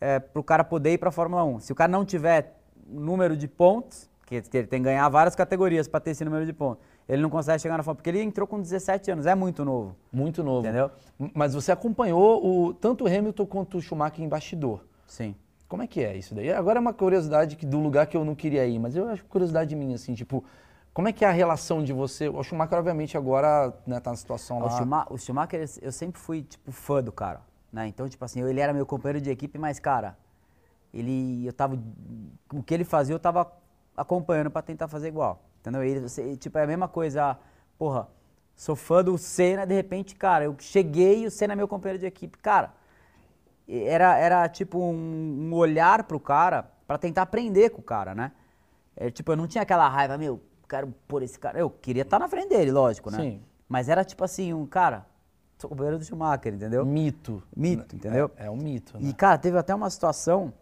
é, para o cara poder ir para a Fórmula 1. Se o cara não tiver número de pontos, que ele tem que ganhar várias categorias para ter esse número de pontos, ele não consegue chegar na Fórmula porque ele entrou com 17 anos, é muito novo. Muito novo. Entendeu? Mas você acompanhou o, tanto o Hamilton quanto o Schumacher em bastidor. Sim. Como é que é isso daí? Agora é uma curiosidade que, do lugar que eu não queria ir, mas eu acho curiosidade minha, assim, tipo, como é que é a relação de você? O Schumacher, obviamente, agora né, tá na situação lá. O, Schuma- o Schumacher, eu sempre fui, tipo, fã do cara, né? Então, tipo assim, ele era meu companheiro de equipe, mas, cara, ele, eu tava, o que ele fazia, eu tava acompanhando pra tentar fazer igual, entendeu? Ele, você- tipo, é a mesma coisa, porra, sou fã do Senna, de repente, cara, eu cheguei e o Senna é meu companheiro de equipe, cara, era, era tipo um, um olhar pro cara pra tentar aprender com o cara, né? É, tipo, eu não tinha aquela raiva, meu, quero pôr esse cara. Eu queria estar na frente dele, lógico, né? Sim. Mas era tipo assim, um cara, sou companheiro do Schumacher, entendeu? Mito. Mito, entendeu? É, é um mito, né? E, cara, teve até uma situação,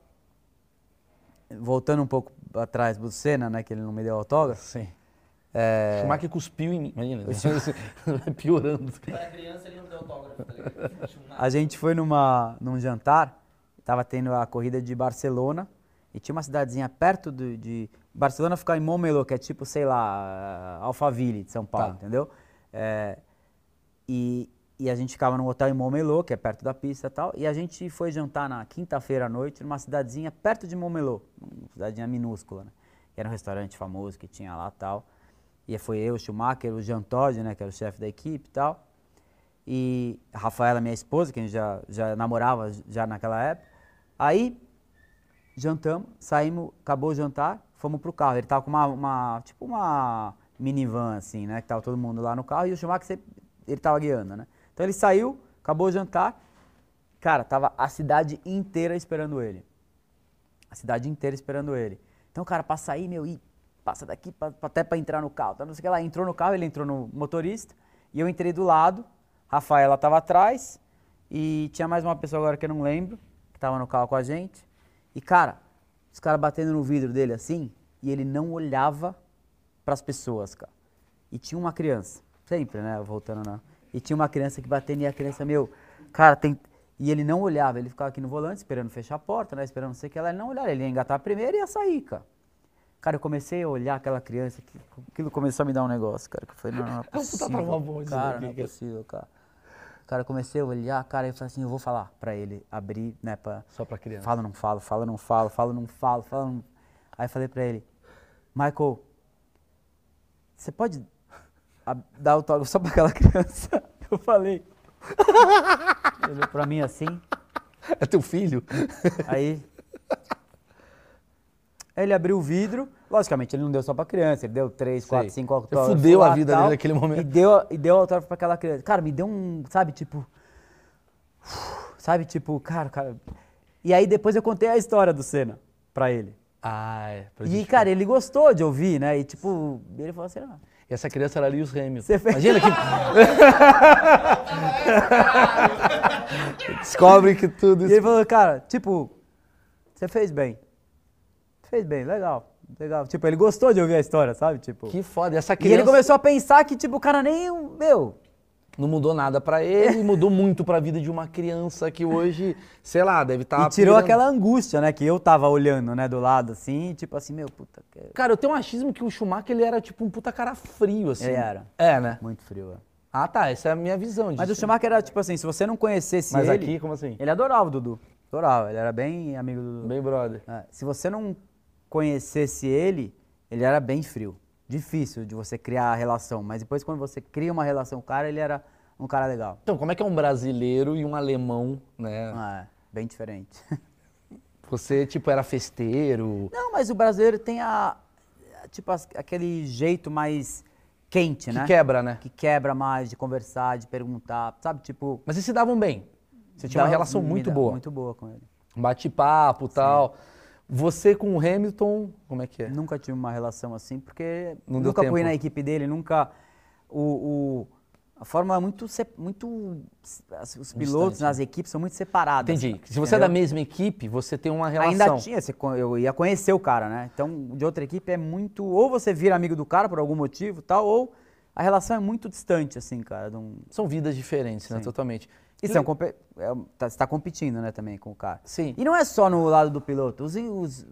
voltando um pouco atrás do Senna, né, que ele não me deu autógrafo. Sim. É, Schumacher cuspiu em mim. Imagina, vai piorando. Quando era criança ele não deu autógrafo, tá a gente foi numa, num jantar, tava tendo a corrida de Barcelona, e tinha uma cidadezinha perto do, de... Barcelona fica em Montmeló, que é tipo, sei lá, Alphaville de São Paulo, Tá. entendeu? É, e, e a gente ficava num hotel em Montmeló, que é perto da pista e tal, e a gente foi jantar na quinta-feira à noite numa cidadezinha perto de Montmeló, uma cidadezinha minúscula, né? Era um restaurante famoso que tinha lá tal. E foi eu, o Schumacher, o Jean Todt, né, que era o chefe da equipe e tal. E a Rafaela, minha esposa, que a gente já, já namorava já naquela época. Aí, jantamos, saímos, acabou o jantar, fomos pro carro. Ele tava com uma, uma tipo uma minivan, assim, né? Que tava todo mundo lá no carro e o Schumacher, ele tava guiando, né? Então ele saiu, acabou o jantar. Cara, tava a cidade inteira esperando ele. A cidade inteira esperando ele. Então, cara, pra sair, meu, e passa daqui pra, até pra entrar no carro. Tá, não sei o que lá. Entrou no carro, ele entrou no motorista. E eu entrei do lado. Rafaela tava atrás. E tinha mais uma pessoa agora que eu não lembro, que tava no carro com a gente. E, cara, os caras batendo no vidro dele assim. E ele não olhava pras pessoas, cara. E tinha uma criança. Sempre, né? Voltando na. E tinha uma criança que batendo e a criança, meu, cara, tem. E ele não olhava, ele ficava aqui no volante, esperando fechar a porta, né? Esperando não sei o que lá. Ele não olhava, ele ia engatar primeiro e ia sair, cara. Cara, eu comecei a olhar aquela criança, aquilo começou a me dar um negócio, cara. Que eu falei, não, não é puta possível. cara, não é possível, cara. Cara, eu comecei a olhar, cara, e eu falei assim, eu vou falar pra ele abrir, né, pra... Só pra criança. Falo, não falo, falo, não falo, falo, não falo, falo, não... Aí eu falei pra ele, Michael, você pode a- dar autógrafo só pra aquela criança? Eu falei. Ele olhou pra mim assim, É teu filho? aí... Aí ele abriu o vidro, logicamente ele não deu só pra criança, ele deu três, quatro, Sei. cinco Você autógrafos. fudeu a vida tal, dele naquele momento. E deu, e deu autógrafo pra aquela criança. Cara, me deu um, sabe, tipo... Sabe, tipo, cara, cara... E aí depois eu contei a história do Senna pra ele. Ah, é. pra E, cara, ele gostou de ouvir, né? E, tipo, ele falou assim, ah, E essa criança era Lewis Hamilton. Você fez- Imagina que. Descobre que tudo E isso. ele falou, cara, tipo, você fez bem. Fez bem, legal, legal. Tipo, ele gostou de ouvir a história, sabe? Tipo. Que foda. E essa E criança. ele começou a pensar que, tipo, o cara nem. Meu. Não mudou nada pra ele, mudou muito pra vida de uma criança que hoje, sei lá, deve estar. e tirou aquela angústia, né? Que eu tava olhando, né, do lado, assim, tipo assim, meu, puta, que... Cara, eu tenho um achismo que o Schumacher ele era tipo um puta cara frio, assim. Ele era. É, né? muito frio. é. Ah, tá. Essa é a minha visão disso. Mas o Schumacher era, tipo assim, se você não conhecesse Mas ele... aqui, como assim? Ele adorava o Dudu. Adorava, ele era bem amigo do Dudu. Bem brother. É, se você não conhecesse ele, ele era bem frio. Difícil de você criar a relação. Mas depois, quando você cria uma relação com o cara, ele era um cara legal. Então, como é que é um brasileiro e um alemão, né? Ah, é, bem diferente. Você, tipo, era festeiro. Não, mas o brasileiro tem a. Tipo, aquele jeito mais quente, Que né? quebra, né? Que quebra mais de conversar, de perguntar, sabe? Tipo. Mas vocês se davam bem. Você tinha uma dá- relação muito boa. Muito boa com ele. Bate-papo e tal. Você com o Hamilton, como é que é? Nunca tive uma relação assim, porque Não nunca fui na equipe dele, nunca. O, o- a Fórmula é muito. muito os pilotos Distante, nas equipes são muito separados. Entendi. Se você é entendeu? da mesma equipe, você tem uma relação. Ainda tinha, eu ia conhecer o cara, né? Então, de outra equipe é muito. Ou você vira amigo do cara por algum motivo tal, ou a relação é muito distante, assim, cara. um- São vidas diferentes, né? Sim. Totalmente. E você é um compe- é um- tá- você está competindo, né, também com o cara. Sim. E não é só no lado do piloto, os, os-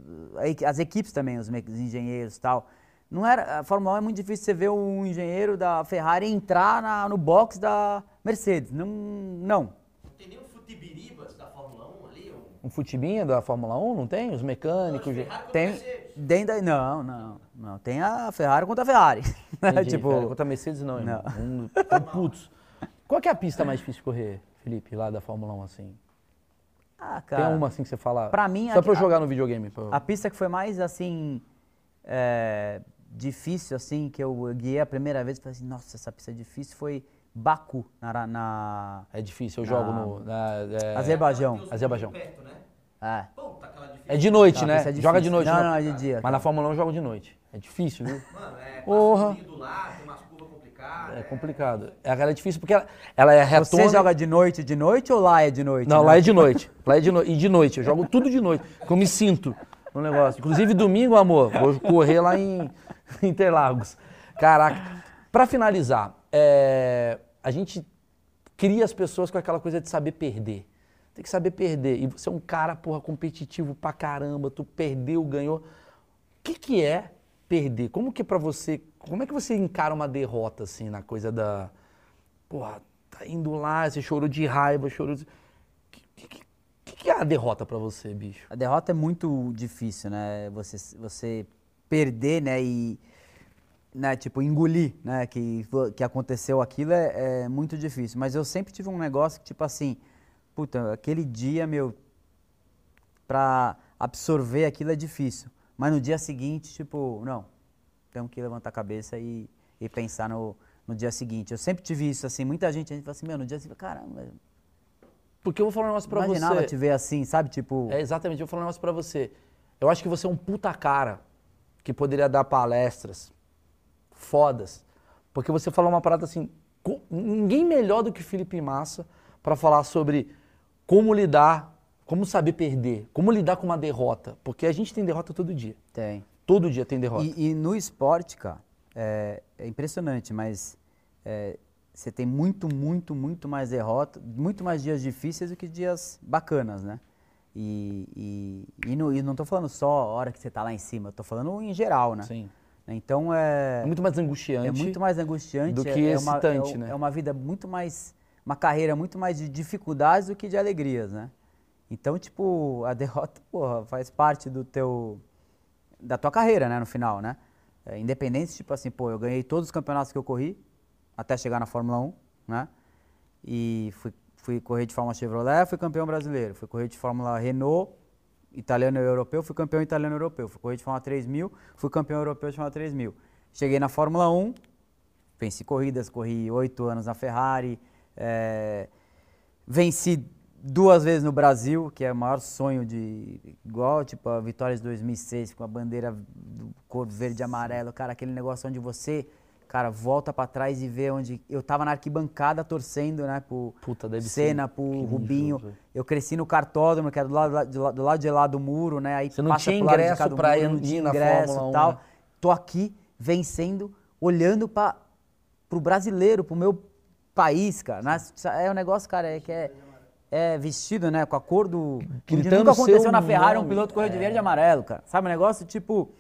as equipes também, os, engenheiros e tal. Não era, a Fórmula 1 é muito difícil você ver um engenheiro da Ferrari entrar na- no box da Mercedes. Não, não. Tem nem o Futibiribas da Fórmula 1 ali? Um... Um futibinha da Fórmula 1, não tem? Os mecânicos. Ferrari Tem Mercedes. dentro da, não, não, não. Tem a Ferrari contra a Ferrari. Entendi, tipo, cara, contra a Mercedes não, irmão. Não. Um, tão putos. Qual que é a pista mais difícil de correr, Felipe, lá da Fórmula 1, assim? ah, cara, Tem uma assim que você fala? pra mim, Só a- pra eu jogar no videogame. pra A pista que foi mais, assim, é, difícil, assim, que eu guiei a primeira vez e falei assim, nossa, essa pista é difícil, foi Baku, na... na É difícil, eu jogo Na- no. Na, é, Azerbaijão. Azerbaijão. perto, né? É. Aquela difícil. É de noite, Não, a né? é Joga de noite. Não, não. não, é de dia, Mas cara. na Fórmula 1 eu jogo de noite. É difícil, viu? Mano, é Porra. do lado, tem umas curvas complicadas. É complicado. Ela é difícil porque ela, ela é retona. Você joga de noite, de noite ou lá é de noite? Não, né? lá é de noite. Lá é de noite. E de noite. Eu jogo tudo de noite. Porque eu me sinto no negócio. Inclusive, domingo, amor, vou correr lá em Interlagos. Caraca. Pra finalizar, é, a gente cria as pessoas com aquela coisa de saber perder. Tem que saber perder. E você é um cara, porra, competitivo pra caramba. Tu perdeu, ganhou. O que, que é perder? Como que é pra você. Como é que você encara uma derrota, assim, na coisa da. Porra, tá indo lá, você chorou de raiva, chorou de. Que, que, que, que é a derrota pra você, bicho? A derrota é muito difícil, né? Você, você perder, né? E, né, tipo, engolir, né? Que, que aconteceu aquilo é, é muito difícil. Mas eu sempre tive um negócio que, tipo assim, puta, aquele dia, meu, pra absorver aquilo é difícil. Mas no dia seguinte, tipo, não, temos que levantar a cabeça e, e pensar no, no dia seguinte. Eu sempre tive isso, assim, muita gente, a gente fala assim, meu, no dia seguinte, caramba, Porque eu vou falar um negócio pra imaginava você. te ver assim, sabe? Tipo, É, exatamente, eu vou falar um negócio pra você. Eu acho que você é um puta cara que poderia dar palestras fodas. Porque você falou uma parada assim, ninguém melhor do que Felipe Massa pra falar sobre como lidar, como saber perder, como lidar com uma derrota. Porque a gente tem derrota todo dia. tem. Todo dia tem derrota. E, e no esporte, cara, é, é impressionante, mas é, você tem muito, muito, muito mais derrota, muito mais dias difíceis do que dias bacanas, né? E, e, e, no- e não tô falando só a hora que você tá lá em cima, eu tô falando em geral, né? Sim. Então é, É muito mais angustiante. é muito mais angustiante. do é- que é, uma, excitante, é, o- né? é uma vida muito mais, uma carreira muito mais de dificuldades do que de alegrias, né? Então, tipo, a derrota, porra, faz parte do teu, da tua carreira, né, no final, né? É, independente, tipo assim, pô, eu ganhei todos os campeonatos que eu corri, até chegar na Fórmula 1, né? E fui, fui correr de Fórmula Chevrolet, fui campeão brasileiro. Fui correr de Fórmula Renault, italiano e europeu, fui campeão italiano e europeu. Fui correr de Fórmula 3000, fui campeão europeu de Fórmula 3000. Cheguei na Fórmula 1, venci corridas, corri oito anos na Ferrari, é, venci duas vezes no Brasil, que é o maior sonho de. igual, tipo, a vitória de 2006, com a bandeira do cor verde e amarelo, cara, aquele negócio onde você, cara, volta pra trás e vê onde. Eu tava na arquibancada torcendo, né, pro Puta, deve ser Senna, pro incrível, Rubinho. Eu cresci no cartódromo, que era do lado, de lá- do lado de lá do muro, né? Aí Você não passa tinha ingresso muro, ir na ingresso Fórmula 1, e tal. né? Tô aqui vencendo, olhando para pro brasileiro, pro meu país, cara. Nas- é um negócio, cara, é que é, é vestido, né, com a cor do... Gritando nunca aconteceu na Ferrari um nome. piloto correr de verde e amarelo, cara. Sabe, um negócio tipo...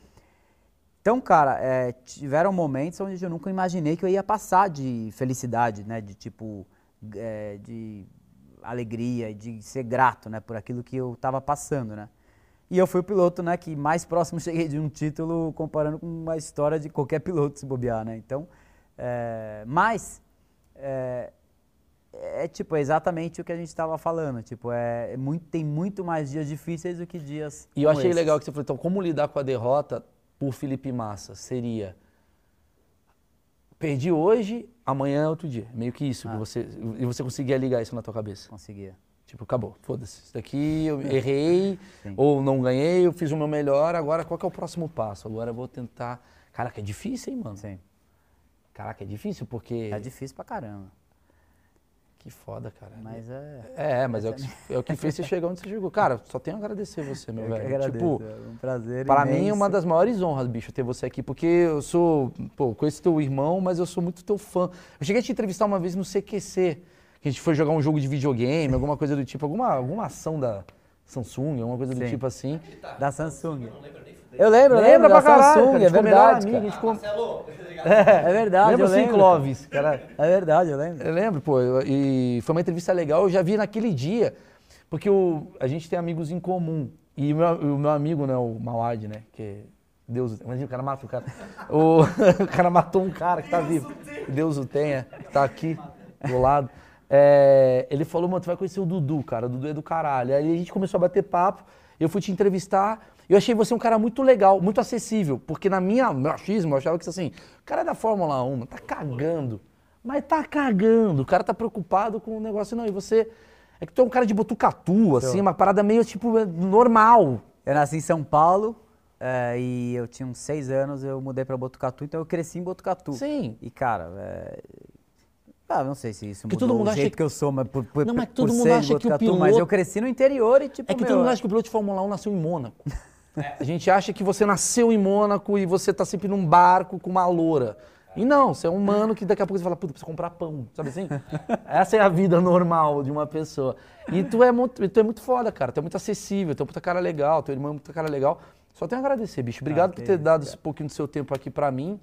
Então, cara, é, tiveram momentos onde eu nunca imaginei que eu ia passar de felicidade, né? De tipo, é, de alegria, de ser grato, né? Por aquilo que eu tava passando, né? E eu fui o piloto, né? Que mais próximo cheguei de um título comparando com uma história de qualquer piloto se bobear, né? Então, é, mas é, é tipo é exatamente o que a gente estava falando. Tipo, é, é muito, tem muito mais dias difíceis do que dias. E eu achei esses. legal que você falou, então, como lidar com a derrota por Felipe Massa? Seria. Perdi hoje, amanhã é outro dia. Meio que isso. que Ah. você, e você conseguia ligar isso na tua cabeça. Conseguia. Tipo, acabou, foda-se. Isso daqui eu errei, Sim. ou não ganhei, eu fiz o meu melhor, agora qual que é o próximo passo? Agora eu vou tentar. Caraca, é difícil, hein, mano? Sim. Caraca, é difícil porque. É difícil pra caramba. Que foda, cara. Mas é. É, mas é o, que, é o que fez você chegar onde você chegou. Cara, só tenho a agradecer você, meu eu que velho. agradeço. Tipo, é um prazer. Para mim é uma das maiores honras, bicho, ter você aqui, porque eu sou, pô, conheço teu irmão, mas eu sou muito teu fã. Eu cheguei a te entrevistar uma vez no CQC, que a gente foi jogar um jogo de videogame, alguma coisa do tipo, alguma, alguma ação da Samsung, alguma coisa do Sim. tipo assim. Da Samsung. Eu lembro, eu Lembra lembro pra da caralho, Samsung, cara, é verdade. amigo, a gente ficou... Marcelo, É verdade, Lembra eu sim, lembro. Clóvis, cara? É verdade, eu lembro. Eu lembro, pô, e foi uma entrevista legal, eu já vi naquele dia, porque o, a gente tem amigos em comum. E o meu, o meu amigo, né, o Mawad, né, que Deus, imagina o cara mata o cara. O, o cara matou um cara que tá vivo. Deus o tenha, que tá aqui do lado. É, ele falou, mano, tu vai conhecer o Dudu, cara, o Dudu é do caralho. Aí a gente começou a bater papo, eu fui te entrevistar, eu achei você um cara muito legal, muito acessível, porque na minha, meu achismo, eu achava que assim, o cara é da Fórmula 1, tá cagando, mas tá cagando, o cara tá preocupado com o negócio, não, e você, é que tu é um cara de botucatu, assim, uma parada meio, tipo, normal. Eu nasci em São Paulo é, e eu tinha uns seis anos, eu mudei pra Botucatu, então eu cresci em Botucatu. Sim. E, cara, é... Ah, não sei se isso mudou todo mundo o acha jeito que- que... eu sou, mas por, por, Não, mas por todo mundo acha que o Botucatu, Mas piloto- eu cresci no interior e, tipo, É que meu, todo mundo acha que o piloto de Fórmula 1 nasceu em Mônaco. A gente acha que você nasceu em Mônaco e você tá sempre num barco com uma loura. E não, você é um mano que daqui a pouco você fala, puta, preciso comprar pão, sabe assim? Essa é a vida normal de uma pessoa. E tu é muito, tu é muito foda, cara. Tu é muito acessível, tu é um puta cara legal, teu irmão é um puta cara legal. Só tenho a agradecer, bicho. Obrigado Ah, por ter isso, dado esse pouquinho do seu tempo aqui pra mim.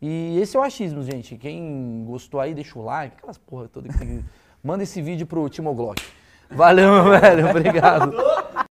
E esse é o achismo, gente. Quem gostou aí, deixa o like, aquelas porra toda que tem que- Manda esse vídeo pro Timo Glock. Valeu, meu velho. Obrigado.